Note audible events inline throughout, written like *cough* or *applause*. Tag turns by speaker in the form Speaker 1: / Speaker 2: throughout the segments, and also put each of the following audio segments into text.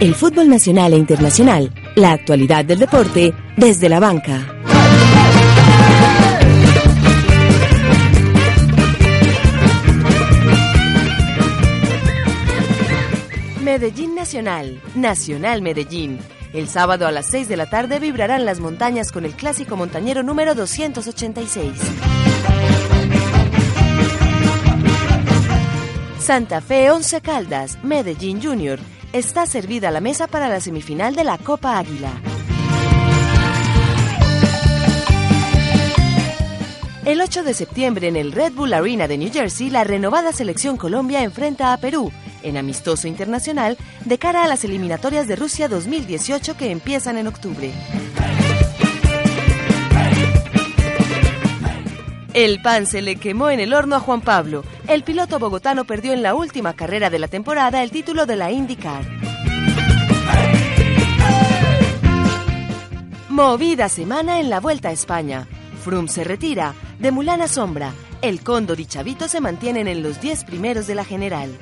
Speaker 1: El fútbol nacional e internacional, la actualidad del deporte desde la banca. Medellín Nacional, Nacional Medellín. El sábado a las 6 de la tarde vibrarán las montañas con el clásico montañero número 286. Santa Fe 11 Caldas, Medellín Junior. Está servida la mesa para la semifinal de la Copa Águila. El 8 de septiembre en el Red Bull Arena de New Jersey, la renovada selección Colombia enfrenta a Perú en amistoso internacional de cara a las eliminatorias de Rusia 2018 que empiezan en octubre. El pan se le quemó en el horno a Juan Pablo. El piloto bogotano perdió en la última carrera de la temporada el título de la IndyCar. Movida semana en la Vuelta a España. Frum se retira. De Mulana Sombra, El Cóndor y Chavito se mantienen en los 10 primeros de la general.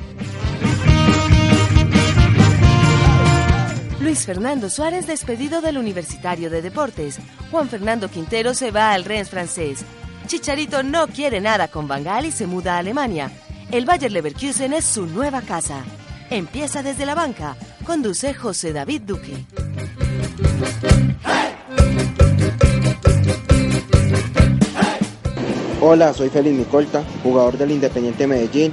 Speaker 1: Luis Fernando Suárez despedido del Universitario de Deportes. Juan Fernando Quintero se va al Rennes francés. Chicharito no quiere nada con Bangal y se muda a Alemania. El Bayer Leverkusen es su nueva casa. Empieza desde la banca. Conduce José David Duque.
Speaker 2: Hola, soy Félix Micolta, jugador del Independiente Medellín,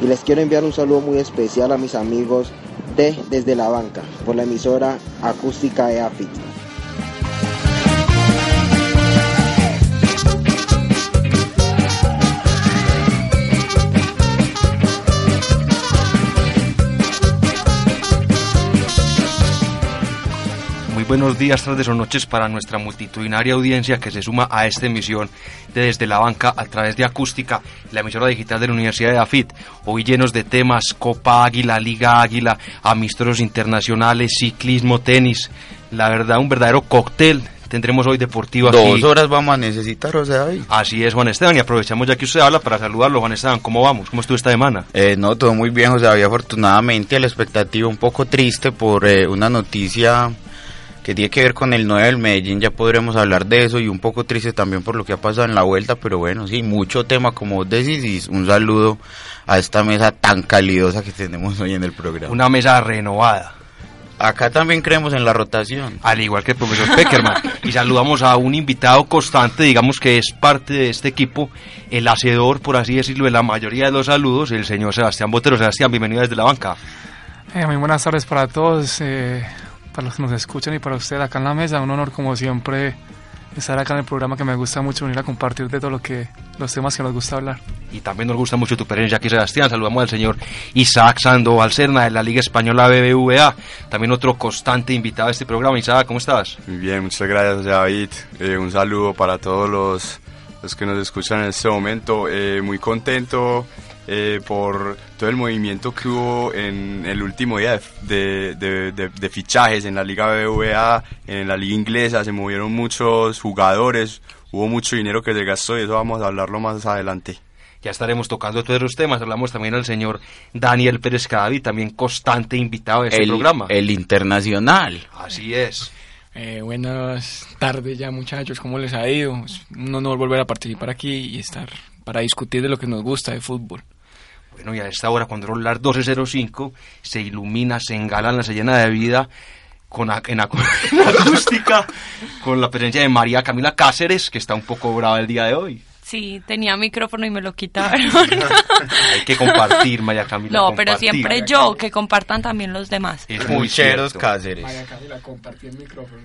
Speaker 2: y les quiero enviar un saludo muy especial a mis amigos de Desde la Banca por la emisora acústica de AFIT.
Speaker 3: Buenos días, tardes o noches para nuestra multitudinaria audiencia que se suma a esta emisión de Desde la Banca a través de Acústica, la emisora digital de la Universidad de AFIT. Hoy llenos de temas, Copa Águila, Liga Águila, amistosos internacionales, ciclismo, tenis. La verdad, un verdadero cóctel tendremos hoy deportivo aquí.
Speaker 4: Dos horas vamos a necesitar, o sea, hoy.
Speaker 3: Así es, Juan Esteban, y aprovechamos ya que usted habla para saludarlo, Juan Esteban. ¿Cómo vamos? ¿Cómo estuvo esta semana?
Speaker 4: Eh, no, todo muy bien, José David. Afortunadamente, la expectativa un poco triste por eh, una noticia que tiene que ver con el 9 del Medellín, ya podremos hablar de eso y un poco triste también por lo que ha pasado en la vuelta, pero bueno, sí, mucho tema como vos decís y un saludo a esta mesa tan calidosa que tenemos hoy en el programa.
Speaker 3: Una mesa renovada.
Speaker 4: Acá también creemos en la rotación.
Speaker 3: Al igual que el profesor Peckerman. y saludamos a un invitado constante, digamos que es parte de este equipo, el hacedor, por así decirlo, de la mayoría de los saludos, el señor Sebastián Botero. Sebastián, bienvenido desde la banca.
Speaker 5: Eh, muy buenas tardes para todos, eh, para los que nos escuchan y para usted acá en la mesa. Un honor, como siempre, estar acá en el programa que me gusta mucho venir a compartir de todo lo que los temas que nos gusta hablar.
Speaker 3: Y también nos gusta mucho tu presencia aquí, Sebastián. Saludamos al señor Isaac Sandoval Cerna de la Liga Española BBVA, también otro constante invitado a este programa. Isaac, ¿cómo estás?
Speaker 6: Muy bien, muchas gracias, David. Eh, un saludo para todos los, los que nos escuchan en este momento. Eh, muy contento eh, por todo el movimiento que hubo en el último día de, de, de, de, fichajes en la Liga BBVA, en la Liga Inglesa. Se movieron muchos jugadores, hubo mucho dinero que se gastó y eso vamos a hablarlo más adelante.
Speaker 3: Ya estaremos tocando todos los temas. Hablamos también al señor Daniel Pérez Cadavi, también constante invitado de este
Speaker 4: el,
Speaker 3: programa.
Speaker 4: El internacional.
Speaker 3: Así es.
Speaker 5: Eh, buenas tardes ya muchachos, ¿cómo les ha ido? Es un honor volver a participar aquí y estar para discutir de lo que nos gusta de fútbol.
Speaker 3: Bueno, y a esta hora, cuando son las 12.05, se ilumina, se engalana, se llena de vida con, en, *laughs* en, acústica, con la presencia de María Camila Cáceres, que está un poco brava el día de hoy.
Speaker 7: Sí, tenía micrófono y me lo quitaron. *laughs*
Speaker 3: Hay que compartir, María Camila.
Speaker 7: No, pero siempre yo, que compartan también los demás.
Speaker 3: Es muy cierto.
Speaker 4: Cáceres.
Speaker 5: María Camila, compartí el micrófono.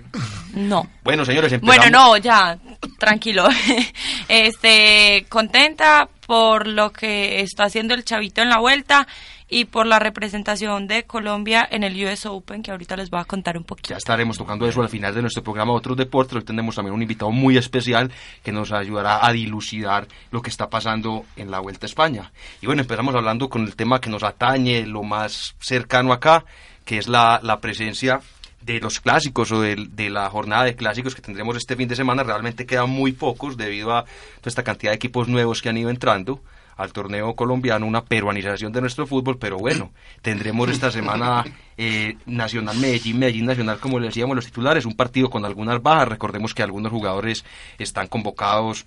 Speaker 7: No.
Speaker 3: Bueno, señores, empezamos.
Speaker 7: Bueno, no, ya, tranquilo. *laughs* este, contenta por lo que está haciendo el chavito en la vuelta y por la representación de Colombia en el US Open, que ahorita les voy a contar un poquito.
Speaker 3: Ya estaremos tocando eso al final de nuestro programa Otros Deportes. Hoy tenemos también un invitado muy especial que nos ayudará a dilucidar lo que está pasando en la Vuelta a España. Y bueno, empezamos hablando con el tema que nos atañe, lo más cercano acá, que es la, la presencia de los clásicos o de, de la jornada de clásicos que tendremos este fin de semana. Realmente quedan muy pocos debido a toda esta cantidad de equipos nuevos que han ido entrando al torneo colombiano, una peruanización de nuestro fútbol, pero bueno, tendremos esta semana eh, Nacional Medellín, Medellín Nacional, como le decíamos los titulares, un partido con algunas bajas, recordemos que algunos jugadores están convocados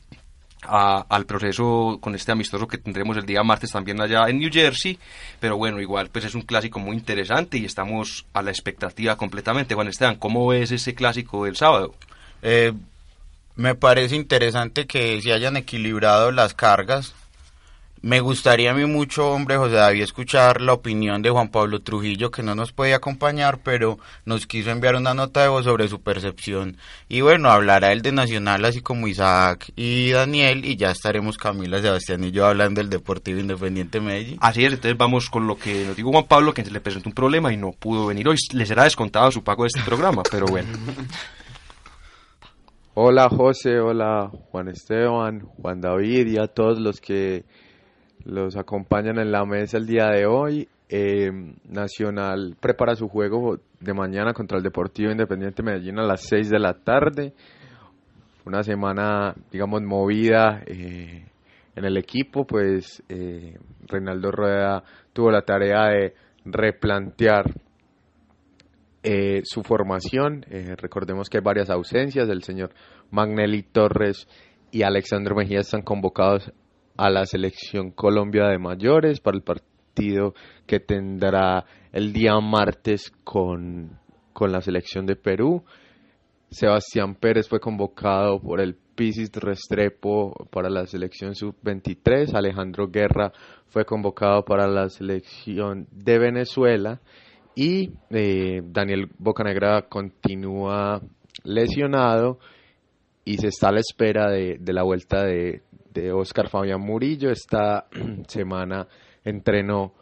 Speaker 3: a- al proceso con este amistoso que tendremos el día martes también allá en New Jersey, pero bueno, igual pues es un clásico muy interesante y estamos a la expectativa completamente. Juan Esteban, ¿cómo ves ese clásico del sábado?
Speaker 4: Eh, me parece interesante que se hayan equilibrado las cargas. Me gustaría a mí mucho, hombre, José David, escuchar la opinión de Juan Pablo Trujillo, que no nos puede acompañar, pero nos quiso enviar una nota de voz sobre su percepción. Y bueno, hablará él de Nacional, así como Isaac y Daniel, y ya estaremos Camila, Sebastián y yo hablando del Deportivo Independiente Medellín.
Speaker 3: Así es, entonces vamos con lo que nos dijo Juan Pablo, que se le presentó un problema y no pudo venir hoy. Le será descontado su pago de este programa, pero bueno. *laughs*
Speaker 8: Hola José, hola Juan Esteban, Juan David y a todos los que los acompañan en la mesa el día de hoy. Eh, Nacional prepara su juego de mañana contra el Deportivo Independiente Medellín a las 6 de la tarde. Una semana, digamos, movida eh, en el equipo, pues eh, Reinaldo Rueda tuvo la tarea de replantear su formación. Recordemos que hay varias ausencias. El señor Magnelli Torres y Alexandro Mejía están convocados a la selección Colombia de mayores para el partido que tendrá el día martes con, con la selección de Perú. Sebastián Pérez fue convocado por el Pisis Restrepo para la selección sub-23. Alejandro Guerra fue convocado para la selección de Venezuela. Y eh, Daniel Bocanegra continúa lesionado y se está a la espera de, de la vuelta de, de Oscar Fabián Murillo. Esta *clears throat* semana entrenó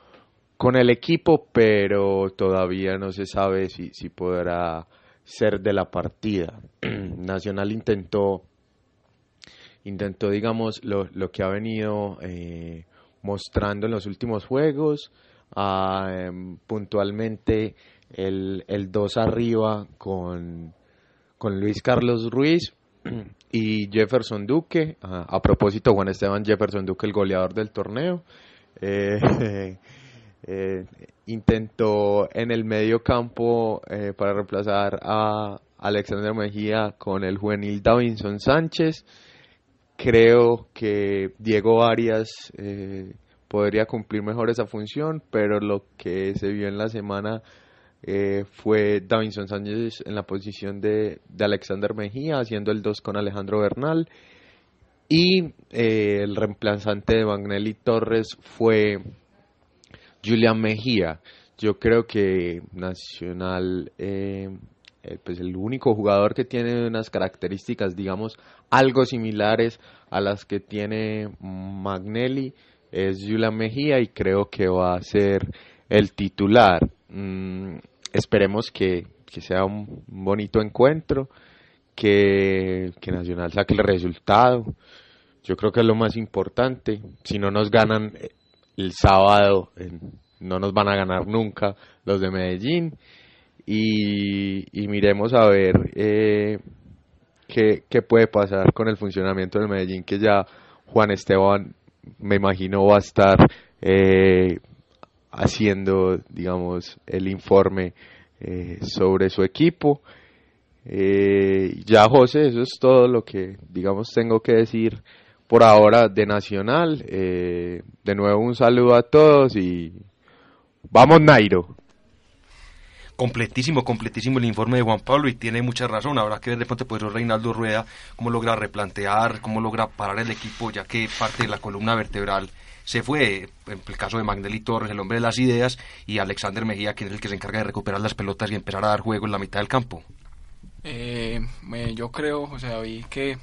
Speaker 8: con el equipo, pero todavía no se sabe si, si podrá ser de la partida. *clears throat* Nacional intentó, intentó digamos, lo, lo que ha venido eh, mostrando en los últimos juegos, ah, em, puntualmente el, el 2 arriba con, con Luis Carlos Ruiz *clears throat* y Jefferson Duque. A propósito, Juan Esteban Jefferson Duque, el goleador del torneo. Eh, *laughs* eh, intentó en el medio campo eh, para reemplazar a Alexander Mejía con el juvenil Davinson Sánchez. Creo que Diego Arias podría cumplir mejor esa función, pero lo que se vio en la semana eh, fue Davinson Sánchez en la posición de, de Alexander Mejía, haciendo el 2 con Alejandro Bernal. Y eh, el reemplazante de Magnelli Torres fue Julián Mejía. Yo creo que Nacional, eh, eh, pues el único jugador que tiene unas características, digamos, algo similares a las que tiene Magnelli es Julián Mejía y creo que va a ser el titular. Mm, esperemos que, que sea un bonito encuentro, que, que Nacional saque el resultado. Yo creo que es lo más importante. Si no nos ganan eh, el sábado, no nos van a ganar nunca los de Medellín. Y, y miremos a ver eh, qué, qué puede pasar con el funcionamiento del Medellín, que ya Juan Esteban, me imagino, va a estar eh, haciendo, digamos, el informe eh, sobre su equipo. Eh, ya, José, eso es todo lo que, digamos, tengo que decir por ahora de Nacional. Eh, de nuevo, un saludo a todos y vamos, Nairo.
Speaker 3: completísimo, completísimo el informe de Juan Pablo y tiene mucha razón. Habrá que ver de pronto pues Reinaldo Rueda cómo logra replantear, cómo logra parar el equipo, ya que parte de la columna vertebral se fue, en el caso de Magnelli Torres, el hombre de las ideas, y Alexander Mejía, quien es el que se encarga de recuperar las pelotas y empezar a dar juego en la mitad del campo.
Speaker 9: Eh, yo creo, José David, que,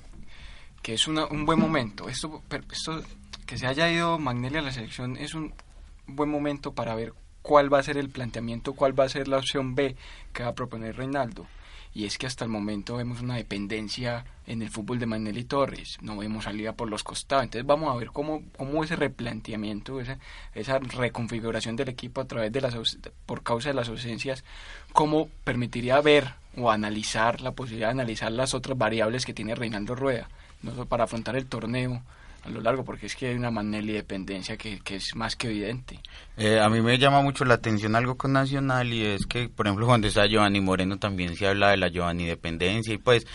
Speaker 9: que es un buen momento. Esto, esto, que se haya ido Magnelli a la selección es un buen momento para ver cuál va a ser el planteamiento, cuál va a ser la opción B que va a proponer Reinaldo y es que hasta el momento vemos una dependencia en el fútbol de Magnelli Torres, no vemos salida por los costados, entonces vamos a ver cómo, cómo ese replanteamiento, esa, esa reconfiguración del equipo a través de las por causa de las ausencias, cómo permitiría ver o analizar la posibilidad de analizar las otras variables que tiene Reinaldo Rueda, no solo para afrontar el torneo, a lo largo, porque es que hay una Manelli dependencia que, que es más que evidente.
Speaker 4: Eh, a mí me llama mucho la atención algo con Nacional y es que, por ejemplo, cuando está Giovanni Moreno también se habla de la Giovanni dependencia y pues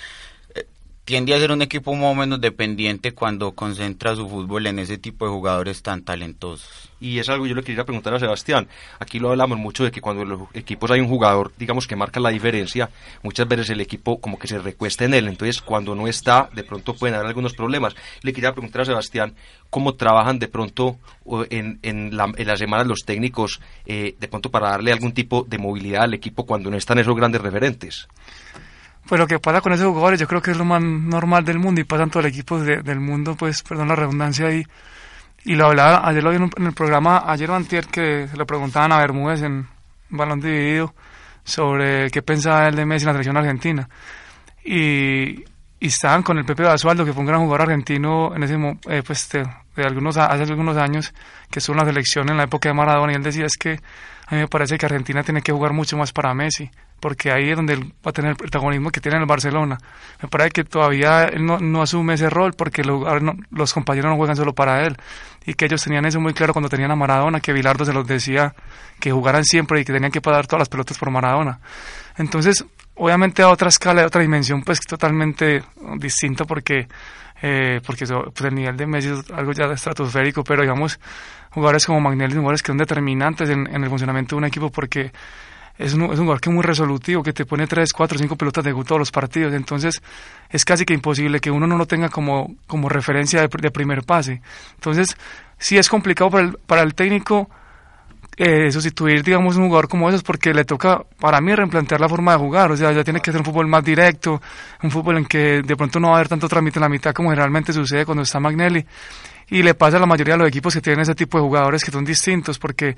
Speaker 4: tiende a ser un equipo más o menos dependiente cuando concentra su fútbol en ese tipo de jugadores tan talentosos
Speaker 3: y es algo que yo le quería preguntar a Sebastián. Aquí lo hablamos mucho de que cuando en los equipos hay un jugador, digamos, que marca la diferencia, muchas veces el equipo como que se recuesta en él, entonces cuando no está, de pronto pueden haber algunos problemas. Le quería preguntar a Sebastián cómo trabajan de pronto en, en, la, en las semanas los técnicos, eh, de pronto para darle algún tipo de movilidad al equipo cuando no están esos grandes referentes.
Speaker 5: Pues lo que pasa con esos jugadores, yo creo que es lo más normal del mundo y pasa en todo el equipo del mundo, pues, perdón la redundancia ahí. Y lo hablaba, ayer lo vi en, el programa, ayer o antier, que se lo preguntaban a Bermúdez en Balón Dividido sobre qué pensaba él de Messi en la selección argentina. Y, y estaban con el Pepe Basualdo, que fue un gran jugador argentino en ese eh, pues de, algunos hace algunos años, que estuvo en la selección en la época de Maradona, y él decía es que a mí me parece que Argentina tiene que jugar mucho más para Messi, porque ahí es donde él va a tener el protagonismo que tiene en el Barcelona. Me parece que todavía él no, no asume ese rol porque los compañeros no juegan solo para él y que ellos tenían eso muy claro cuando tenían a Maradona, que Bilardo se los decía que jugaran siempre y que tenían que pagar todas las pelotas por Maradona. Entonces, obviamente a otra escala, a otra dimensión, pues totalmente distinto porque, eh, porque pues, el nivel de Messi es algo ya estratosférico, pero digamos, jugadores como Magnelli, jugadores que son determinantes en el funcionamiento de un equipo porque es un, es un jugador que es muy resolutivo, que te pone 3, 4, 5 pelotas de todos los partidos. Entonces es casi que imposible que uno no lo tenga como, como referencia de, primer pase. Entonces sí es complicado para el, para el técnico eh, sustituir, digamos, un jugador como esos porque le toca, para mí, replantear la forma de jugar. O sea, ya tiene que ser un fútbol más directo, un fútbol en que de pronto no va a haber tanto trámite en la mitad como generalmente sucede cuando está Magnelli. Y le pasa a la mayoría de los equipos que tienen ese tipo de jugadores que son distintos porque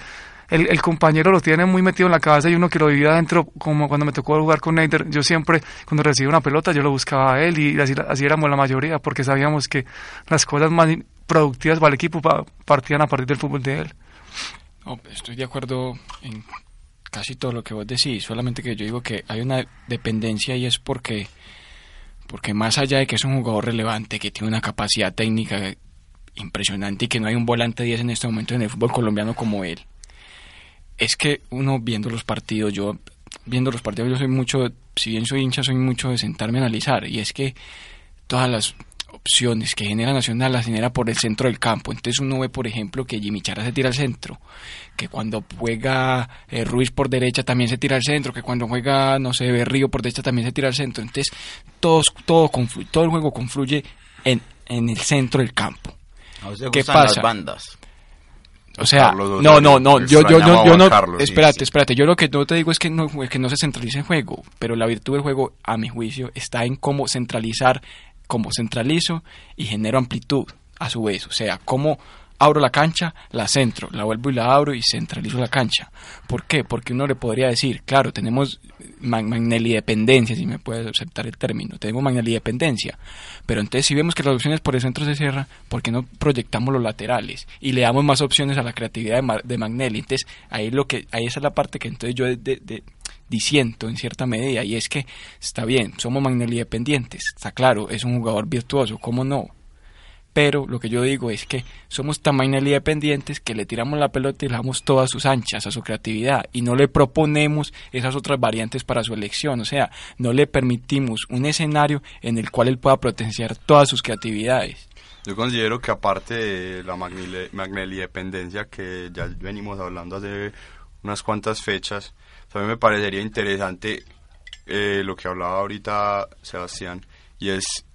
Speaker 5: el, compañero lo tiene muy metido en la cabeza y uno que lo vivía adentro, como cuando me tocó jugar con Neider, yo siempre, cuando recibía una pelota, yo lo buscaba a él y así, así éramos la mayoría, porque sabíamos que las cosas más productivas para el equipo partían a partir del fútbol de él.
Speaker 9: estoy de acuerdo en casi todo lo que vos decís, solamente que yo digo que hay una dependencia y es porque, porque más allá de que es un jugador relevante, que tiene una capacidad técnica impresionante y que no hay un volante 10 en este momento en el fútbol colombiano como él, es que uno viendo los partidos, yo viendo los partidos, yo soy mucho, si bien soy hincha, soy mucho de sentarme a analizar, y es que todas las opciones que genera Nacional las genera por el centro del campo. Entonces uno ve, por ejemplo, que Jimmy Chara se tira al centro, que cuando juega eh, Ruiz por derecha también se tira al centro, que cuando juega, no sé, Berrío por derecha también se tira al centro. Entonces todos, todo, todo el juego confluye en, en el centro del campo.
Speaker 4: ¿Qué pasa? Las bandas.
Speaker 9: O sea, no, no, no, yo, yo, yo, yo no, espérate, espérate, yo lo que no te digo es que no, que no se centralice el juego, pero la virtud del juego, a mi juicio, está en cómo centralizar, cómo centralizo y genero amplitud a su vez, o sea, cómo abro la cancha, la centro, la vuelvo y la abro y centralizo la cancha. ¿Por qué? Porque uno le podría decir, claro, tenemos Magnelli dependencia, si me puede aceptar el término, tenemos Magnelli dependencia, pero entonces si vemos que las opciones por el centro se cierran, ¿por qué no proyectamos los laterales y le damos más opciones a la creatividad de, de Magnelli? Entonces ahí lo que ahí esa es la parte que entonces yo de, disiento en cierta medida y es que está bien, somos Magnelli dependientes, está claro, es un jugador virtuoso, ¿cómo no? Pero lo que yo digo es que somos tan dependientes que le tiramos la pelota y le damos todas sus anchas a su creatividad y no le proponemos esas otras variantes para su elección, o sea, no le permitimos un escenario en el cual él pueda potenciar todas sus creatividades.
Speaker 6: Yo considero que aparte de la Magnelli dependencia que ya venimos hablando hace unas cuantas fechas. También me parecería interesante eh, lo que hablaba ahorita Sebastián, y es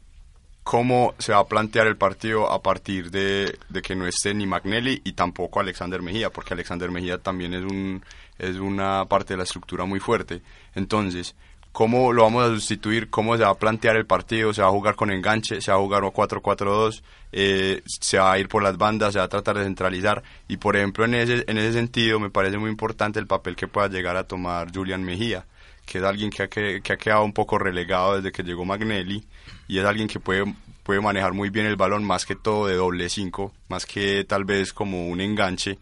Speaker 6: cómo se va a plantear el partido a partir de, que no esté ni Magnelli y tampoco Alexander Mejía, porque Alexander Mejía también es, un, es una parte de la estructura muy fuerte. Entonces, ¿cómo lo vamos a sustituir? ¿Cómo se va a plantear el partido? ¿Se va a jugar con enganche? ¿Se va a jugar 4-4-2? Eh, ¿Se va a ir por las bandas? ¿Se va a tratar de centralizar? Y, por ejemplo, en ese, en ese sentido me parece muy importante el papel que pueda llegar a tomar Julian Mejía que es alguien que ha, que, ha quedado un poco relegado desde que llegó Magnelli y es alguien que puede, puede manejar muy bien el balón más que todo de doble cinco, más que tal vez como un enganche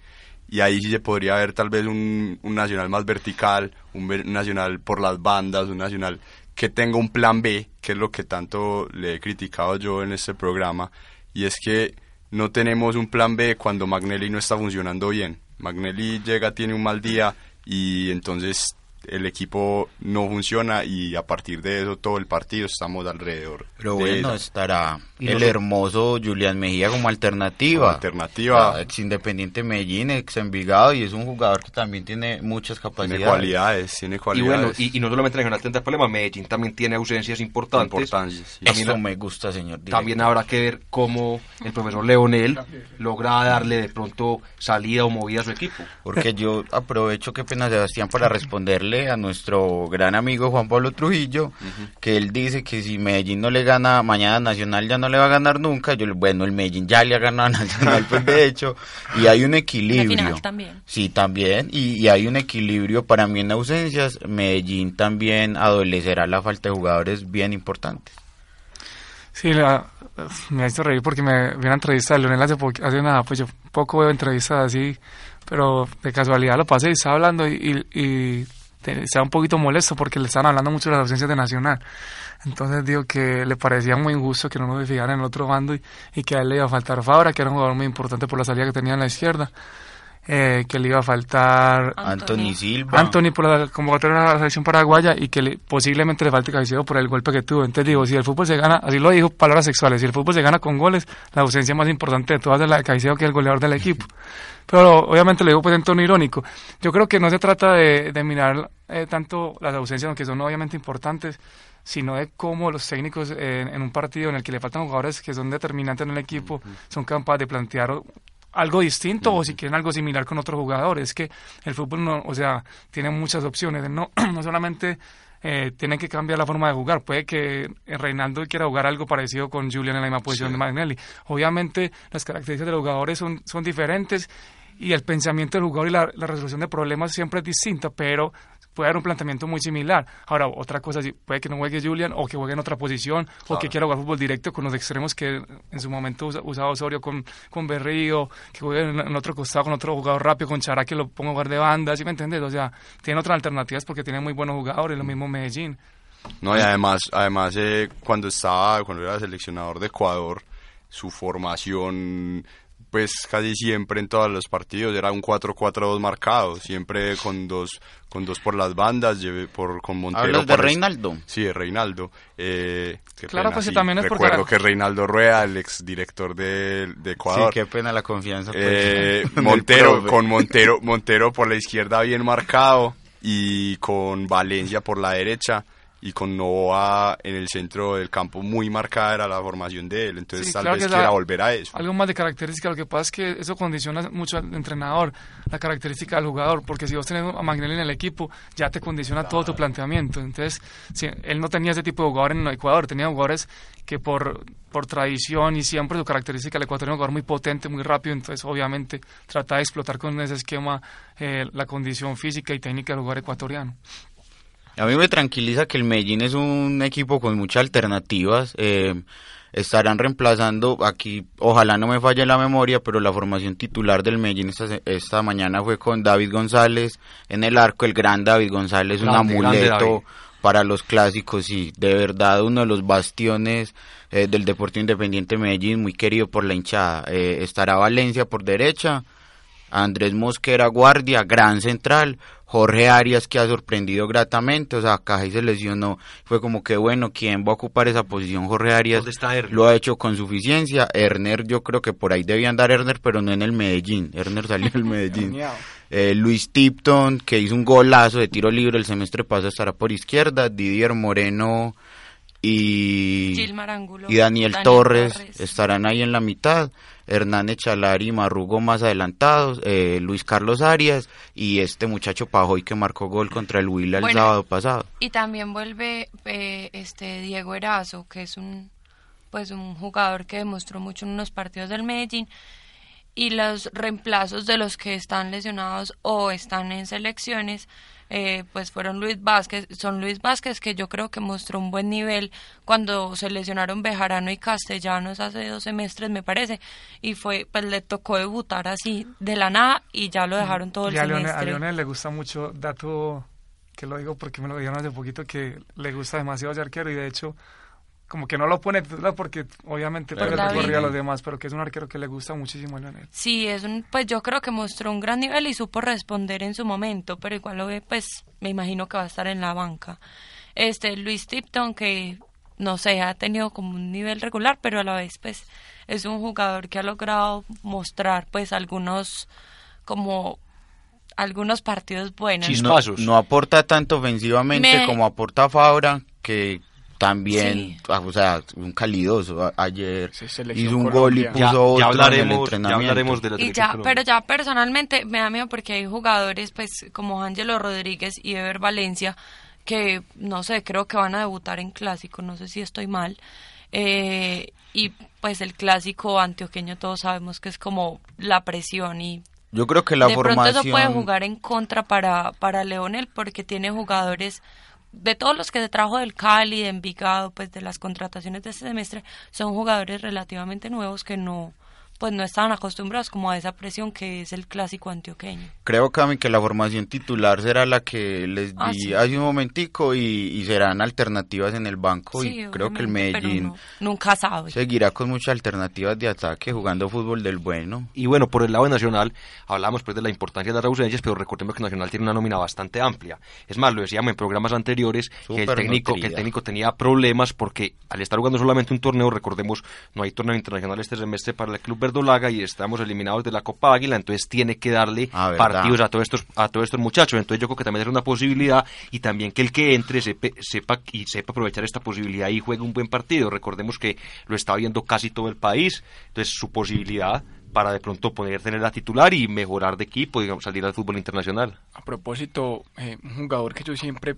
Speaker 6: y ahí sí se podría ver tal vez un, un nacional más vertical, un, nacional por las bandas, un nacional que tenga un plan B, que es lo que tanto le he criticado yo en este programa, y es que no tenemos un plan B cuando Magnelli no está funcionando bien. Magnelli llega, tiene un mal día y entonces el equipo no funciona y a partir de eso todo el partido estamos alrededor.
Speaker 4: Pero bueno, estará el hermoso Julián Mejía como alternativa.
Speaker 6: alternativa.
Speaker 4: ex Independiente Medellín, ex Envigado y es un jugador que también tiene muchas capacidades.
Speaker 6: Tiene cualidades, tiene cualidades.
Speaker 3: Y bueno, y, no solamente regional tendrá problemas, Medellín también tiene ausencias importantes.
Speaker 4: importantes Eso me gusta, señor.
Speaker 3: También habrá que ver cómo el profesor Leonel logra darle de pronto salida o movida a su equipo.
Speaker 4: Porque yo aprovecho que pena Sebastián para responderle a nuestro gran amigo Juan Pablo Trujillo, que él dice que si Medellín no le gana mañana Nacional ya no le va a ganar nunca. Yo, bueno, el Medellín ya le ha ganado a Nacional, pues de *laughs* hecho, y hay un equilibrio.
Speaker 7: también.
Speaker 4: Sí, también, y, hay un equilibrio para mí en ausencias. Medellín también adolecerá la falta de jugadores bien importantes.
Speaker 5: Sí, me ha hecho reír porque me vi una entrevista de Leonel hace, hace nada, pues yo poco veo entrevistas así, pero de casualidad lo pasé y estaba hablando y, y estaba un poquito molesto porque le estaban hablando mucho de las ausencias de Nacional. Entonces digo que le parecía muy injusto que no nos fijaran en el otro bando y, que a él le iba a faltar Fabra, que era un jugador muy importante por la salida que tenía en la izquierda. Eh, que le iba a faltar
Speaker 4: Anthony Silva
Speaker 5: Anthony por la convocatoria de la selección paraguaya y que posiblemente le falte Caicedo por el golpe que tuvo. Entonces digo, si el fútbol se gana, así lo dijo, palabras sexuales, si el fútbol se gana con goles, la ausencia más importante de todas es la de Caicedo, que es el goleador del equipo. Pero obviamente le digo pues en tono irónico. Yo creo que no se trata de, de mirar eh, tanto las ausencias, que son obviamente importantes, sino de cómo los técnicos en un partido en el que le faltan jugadores que son determinantes en el equipo son capaces de plantear algo distinto o si quieren algo similar con otros jugadores. Es que el fútbol, no, o sea, tiene muchas opciones. No, *clears throat* no solamente eh, tienen que cambiar la forma de jugar. Puede que Reinaldo quiera jugar algo parecido con Julian en la misma posición de Magnelli. Obviamente las características de los jugadores son, son diferentes y el pensamiento del jugador y la, la resolución de problemas siempre es distinta, pero puede haber un planteamiento muy similar. Ahora, otra cosa, puede que no juegue Julian o que juegue en otra posición o que quiera jugar fútbol directo con los extremos que en su momento usaba Osorio con, con Berrío, que juegue en, otro costado con otro jugador rápido, con Chará que lo ponga a jugar de banda, ¿sí me entiendes? O sea, tiene otras alternativas porque tiene muy buenos jugadores, lo mismo Medellín.
Speaker 6: No, y además, además eh, cuando estaba, cuando era seleccionador de Ecuador, su formación pues casi siempre en todos los partidos era un 4-4-2 marcado, siempre con dos con dos por las bandas, llevé por con Montero.
Speaker 4: ¿Hablas de Reinaldo?
Speaker 6: Sí, de Reinaldo. Eh,
Speaker 5: claro, pues también es
Speaker 6: Recuerdo que Reinaldo Rueda, el exdirector de, de Ecuador.
Speaker 4: Sí, qué pena la confianza. Pues,
Speaker 6: eh, *laughs* Montero, con Montero, Montero por la izquierda bien marcado y con Valencia por la derecha y con Novoa en el centro del campo muy marcada era la formación de él, entonces tal vez quiera volver a eso.
Speaker 5: Algo más de característica, lo que pasa es que eso condiciona mucho al entrenador, la característica del jugador, porque si vos tenés a Magnelli en el equipo, ya te condiciona todo tu planteamiento, entonces si, él no tenía ese tipo de jugador en Ecuador, tenía jugadores que por, por tradición y siempre su característica, el ecuatoriano es un jugador muy potente, muy rápido, entonces obviamente trata de explotar con ese esquema eh, la condición física y técnica del jugador ecuatoriano.
Speaker 4: A mí me tranquiliza que el Medellín es un equipo con muchas alternativas. Eh, estarán reemplazando, aquí ojalá no me falle la memoria, pero la formación titular del Medellín esta, esta mañana fue con David González en el arco, el gran David González, un amuleto para los clásicos y de verdad uno de los bastiones eh, del Deportivo Independiente Medellín, muy querido por la hinchada. Eh, estará Valencia por derecha, Andrés Mosquera Guardia, gran central, Jorge Arias que ha sorprendido gratamente, o sea, Cajay se lesionó, fue como que bueno, ¿quién va a ocupar esa posición? Jorge Arias lo ha hecho con suficiencia, Erner yo creo que por ahí debía andar Erner, pero no en el Medellín, Erner salió del Medellín. Eh, Luis Tipton, que hizo un golazo de tiro libre el semestre pasado, estará por izquierda, Didier Moreno y, y Daniel, Torres, estarán ahí en la mitad. Hernán Echalari y Marrugo más adelantados, eh, Luis Carlos Arias y este muchacho Pajoy que marcó gol contra el Huila el sábado pasado.
Speaker 7: Y también vuelve eh, este Diego Erazo, que es un pues un jugador que demostró mucho en unos partidos del Medellín y los reemplazos de los que están lesionados o están en selecciones eh, pues fueron Luis Vázquez, son Luis Vázquez que yo creo que mostró un buen nivel cuando se lesionaron Bejarano y Castellanos hace dos semestres me parece y fue pues le tocó debutar así de la nada y ya lo dejaron todo el y a semestre.
Speaker 5: a Leonel le gusta mucho, dato que lo digo porque me lo dijeron hace poquito que le gusta demasiado ese arquero y de hecho como que no lo pone porque obviamente para que a los demás, pero que es un arquero que le gusta muchísimo a Leonel.
Speaker 7: Sí, es un, pues yo creo que mostró un gran nivel y supo responder en su momento, pero igual lo ve, pues me imagino que va a estar en la banca. Este Luis Tipton que no sé, ha tenido como un nivel regular, pero a la vez pues es un jugador que ha logrado mostrar pues algunos como algunos partidos buenos.
Speaker 4: No, no aporta tanto ofensivamente como aporta Fabra, que también, ah, o sea, un calidoso ayer hizo un gol y puso otro
Speaker 3: hablaremos, en el hablaremos de la
Speaker 7: y ya, Pero ya personalmente me da miedo porque hay jugadores pues como Ángelo Rodríguez y Ever Valencia que, no sé, creo que van a debutar en clásico, no sé si estoy mal. Eh, y pues el clásico antioqueño todos sabemos que es como la presión y
Speaker 4: yo creo que la
Speaker 7: de
Speaker 4: formación
Speaker 7: pronto eso puede jugar en contra para para Leonel porque tiene jugadores de todos los que se trajo del Cali, de Envigado, pues de las contrataciones de este semestre, son jugadores relativamente nuevos que no, pues no estaban acostumbrados como a esa presión que es el clásico antioqueño.
Speaker 4: Creo, Cami, que la formación titular será la que les ah, di hace un momentico y, serán alternativas en el banco y creo que el Medellín
Speaker 7: nunca sabe.
Speaker 4: seguirá con muchas alternativas de ataque jugando fútbol del bueno.
Speaker 3: Y bueno, por el lado de Nacional, hablamos pues de la importancia de las ausencias, pero recordemos que Nacional tiene una nómina bastante amplia. Es más, lo decíamos en programas anteriores que el, técnico, que el técnico tenía problemas porque al estar jugando solamente un torneo, recordemos, no hay torneo internacional este semestre para el club verdolaga y estamos eliminados de la Copa Águila, entonces tiene que darle ah, partidos a todos estos a todos estos muchachos. Entonces yo creo que también es una posibilidad y también que el que entre sepa, y sepa aprovechar esta posibilidad y juegue un buen partido. Recordemos que lo está viendo casi todo el país, entonces su posibilidad para de pronto poder tener la titular y mejorar de equipo, digamos, salir al fútbol internacional.
Speaker 9: A propósito, eh, un jugador que yo siempre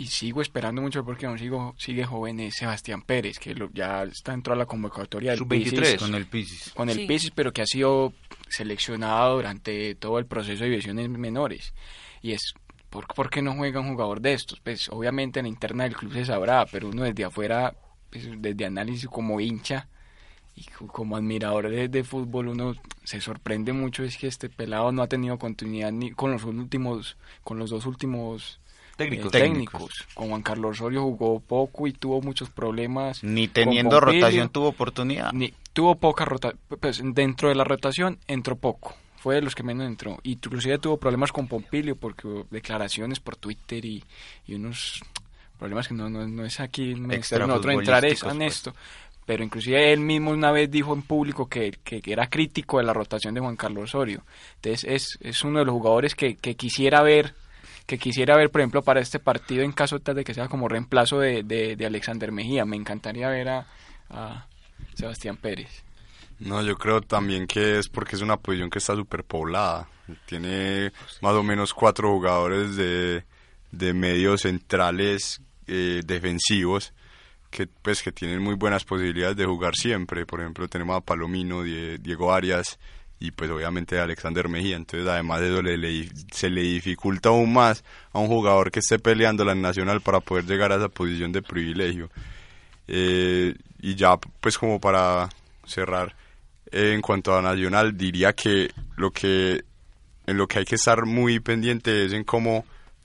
Speaker 9: y sigo esperando mucho porque aún sigo, sigue joven es Sebastián Pérez, que ya está dentro de la convocatoria del
Speaker 4: Pisis, con el Pisis.
Speaker 9: Con el Pisis, pero que ha sido seleccionado durante todo el proceso de divisiones menores. Y es, ¿por, ¿por qué no juega un jugador de estos? Pues obviamente en la interna del club se sabrá, pero uno desde afuera, pues, desde análisis como hincha y como admirador de, de, fútbol, uno se sorprende mucho es que este pelado no ha tenido continuidad ni con los últimos, con los dos últimos técnicos. técnicos. Con Juan Carlos Osorio jugó poco y tuvo muchos problemas.
Speaker 4: Ni teniendo rotación tuvo oportunidad.
Speaker 9: Ni tuvo poca rotación. Pues dentro de la rotación entró poco. Fue de los que menos entró. Y inclusive tuvo problemas con Pompilio porque hubo declaraciones por Twitter y, y unos problemas que no, no, es aquí nosotros entrar eso, en esto pero inclusive él mismo una vez dijo en público que, que, era crítico de la rotación de Juan Carlos Osorio. Entonces es, es uno de los jugadores que, que quisiera ver que quisiera ver, por ejemplo, para este partido en caso tal de que sea como reemplazo de, de, Alexander Mejía. Me encantaría ver a, Sebastián Pérez.
Speaker 6: No, yo creo también que es porque es una posición que está súper poblada. Tiene más o menos cuatro jugadores de, de medios centrales eh, defensivos que pues que tienen muy buenas posibilidades de jugar siempre. Por ejemplo, tenemos a Palomino, Diego Arias, y pues obviamente Alexander Mejía. Entonces además de eso le, se le dificulta aún más a un jugador que esté peleando la nacional para poder llegar a esa posición de privilegio. Eh, y ya pues como para cerrar eh, en cuanto a nacional diría que lo que en lo que hay que estar muy pendiente es en cómo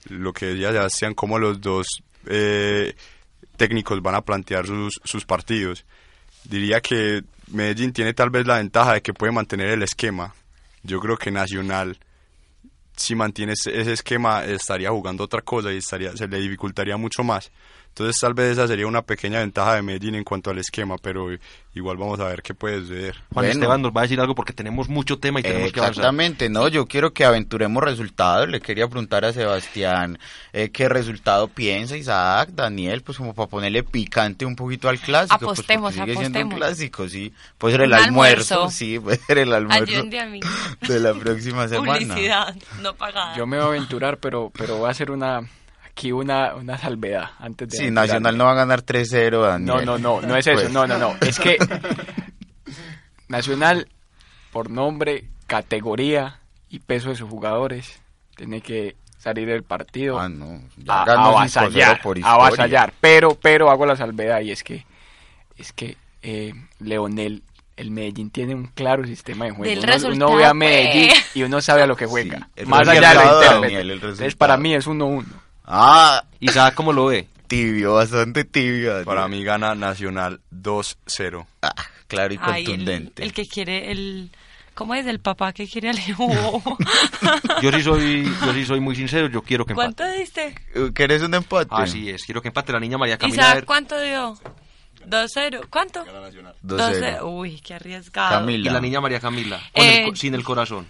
Speaker 6: lo que decía Sebastián cómo los dos eh, técnicos van a plantear sus, sus partidos diría que Medellín tiene tal vez la ventaja de que puede mantener el esquema yo creo que Nacional si mantiene ese esquema estaría jugando otra cosa y estaría se le dificultaría mucho más. Entonces tal vez esa sería una pequeña ventaja de Medellín en cuanto al esquema, pero igual vamos a ver qué puede suceder.
Speaker 3: Juan Esteban nos va a decir algo porque tenemos mucho tema y tenemos
Speaker 4: que avanzar. Exactamente, no, yo quiero que aventuremos resultados. Le quería preguntar a Sebastián eh, qué resultado piensa Isaac, Daniel, pues como para ponerle picante un poquito al clásico.
Speaker 7: Pues, apostemos,
Speaker 4: sigue
Speaker 7: apostemos.
Speaker 4: siendo un clásico, sí. Puede ser el almuerzo, sí, puede ser el almuerzo de la próxima semana.
Speaker 7: Publicidad no pagada.
Speaker 9: Yo me voy a aventurar, pero, pero voy a hacer una aquí una, una salvedad antes de...
Speaker 4: Sí, Nacional no va a ganar 3-0, Daniel.
Speaker 9: No, no, no, no es eso, pues. no, no, no. Es que *laughs* Nacional, por nombre, categoría y peso de sus jugadores, tiene que salir del partido
Speaker 4: ah, no.
Speaker 9: a, avasallar, por avasallar. Pero, pero hago la salvedad y es que, es que eh, Leonel el Medellín tiene un claro sistema de juego. Uno, ve a Medellín y uno sabe a lo que juega. más allá de lo Entonces, para mí es 1-1.
Speaker 4: Ah.
Speaker 3: Isaac, ¿cómo lo ve?
Speaker 4: Tibio, bastante tibio.
Speaker 6: Para mí gana Nacional 2-0.
Speaker 4: Ah, claro y contundente.
Speaker 7: el, que quiere el... ¿Cómo es el papá que quiere al hijo? *laughs*
Speaker 3: yo sí soy, yo sí soy muy sincero, yo quiero que
Speaker 7: empate. ¿Cuánto diste?
Speaker 4: ¿Quieres un empate?
Speaker 3: Así es, quiero que empate la niña María Camila.
Speaker 7: Isaac, ¿cuánto dio? 2-0. ¿Cuánto? 2-0. Uy, qué arriesgado.
Speaker 3: Camila. Y la niña María Camila, eh, sin el corazón.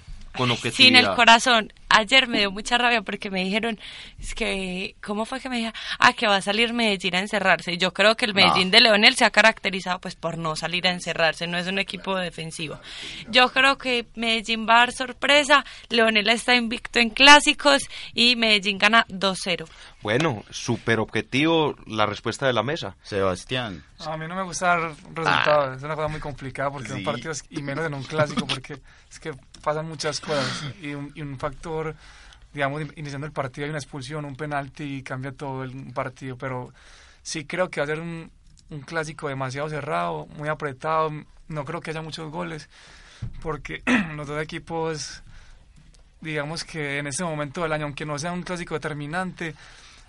Speaker 7: Sin *laughs* el corazón. Ayer me dio mucha rabia porque me dijeron, es que, ¿cómo fue que me dijeron? Ah, que va a salir Medellín a encerrarse. Y yo creo que el Medellín de Leonel se ha caracterizado pues por no salir a encerrarse, no es un equipo defensivo. Yo creo que Medellín va a dar sorpresa, Leonel está invicto en clásicos y Medellín gana 2-0.
Speaker 3: Bueno, súper objetivo la respuesta de la mesa.
Speaker 4: Sebastián.
Speaker 5: A mí no me gusta dar resultados, ah. es una cosa muy complicada porque en un partido y menos en un clásico porque *laughs* es que pasan muchas cosas y un, factor, digamos, iniciando el partido hay una expulsión, un penalti y cambia todo el partido, pero sí creo que va a ser un, un clásico demasiado cerrado, muy apretado, no creo que haya muchos goles porque *clears throat* los dos equipos digamos que en este momento del año, aunque no sea un clásico determinante,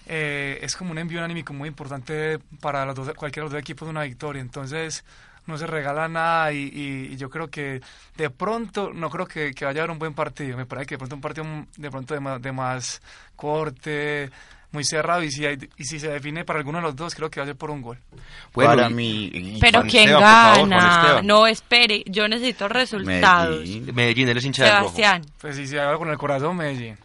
Speaker 5: eh, es como un envío anímico muy importante para los dos, cualquiera de los dos equipos de una victoria. Entonces, no se regala nada y, yo creo que de pronto, no creo que, vaya a haber un buen partido. Me parece que de pronto un partido de pronto de más, de más corte, muy cerrado y si, y si se define para alguno de los dos, creo que va a ser por un gol.
Speaker 4: para mí.
Speaker 7: Pero ¿quién gana? no, espere, yo necesito resultados.
Speaker 3: Medellín, Medellín eres hincha
Speaker 7: Sebastián.
Speaker 5: Pues si se haga con el corazón, Medellín.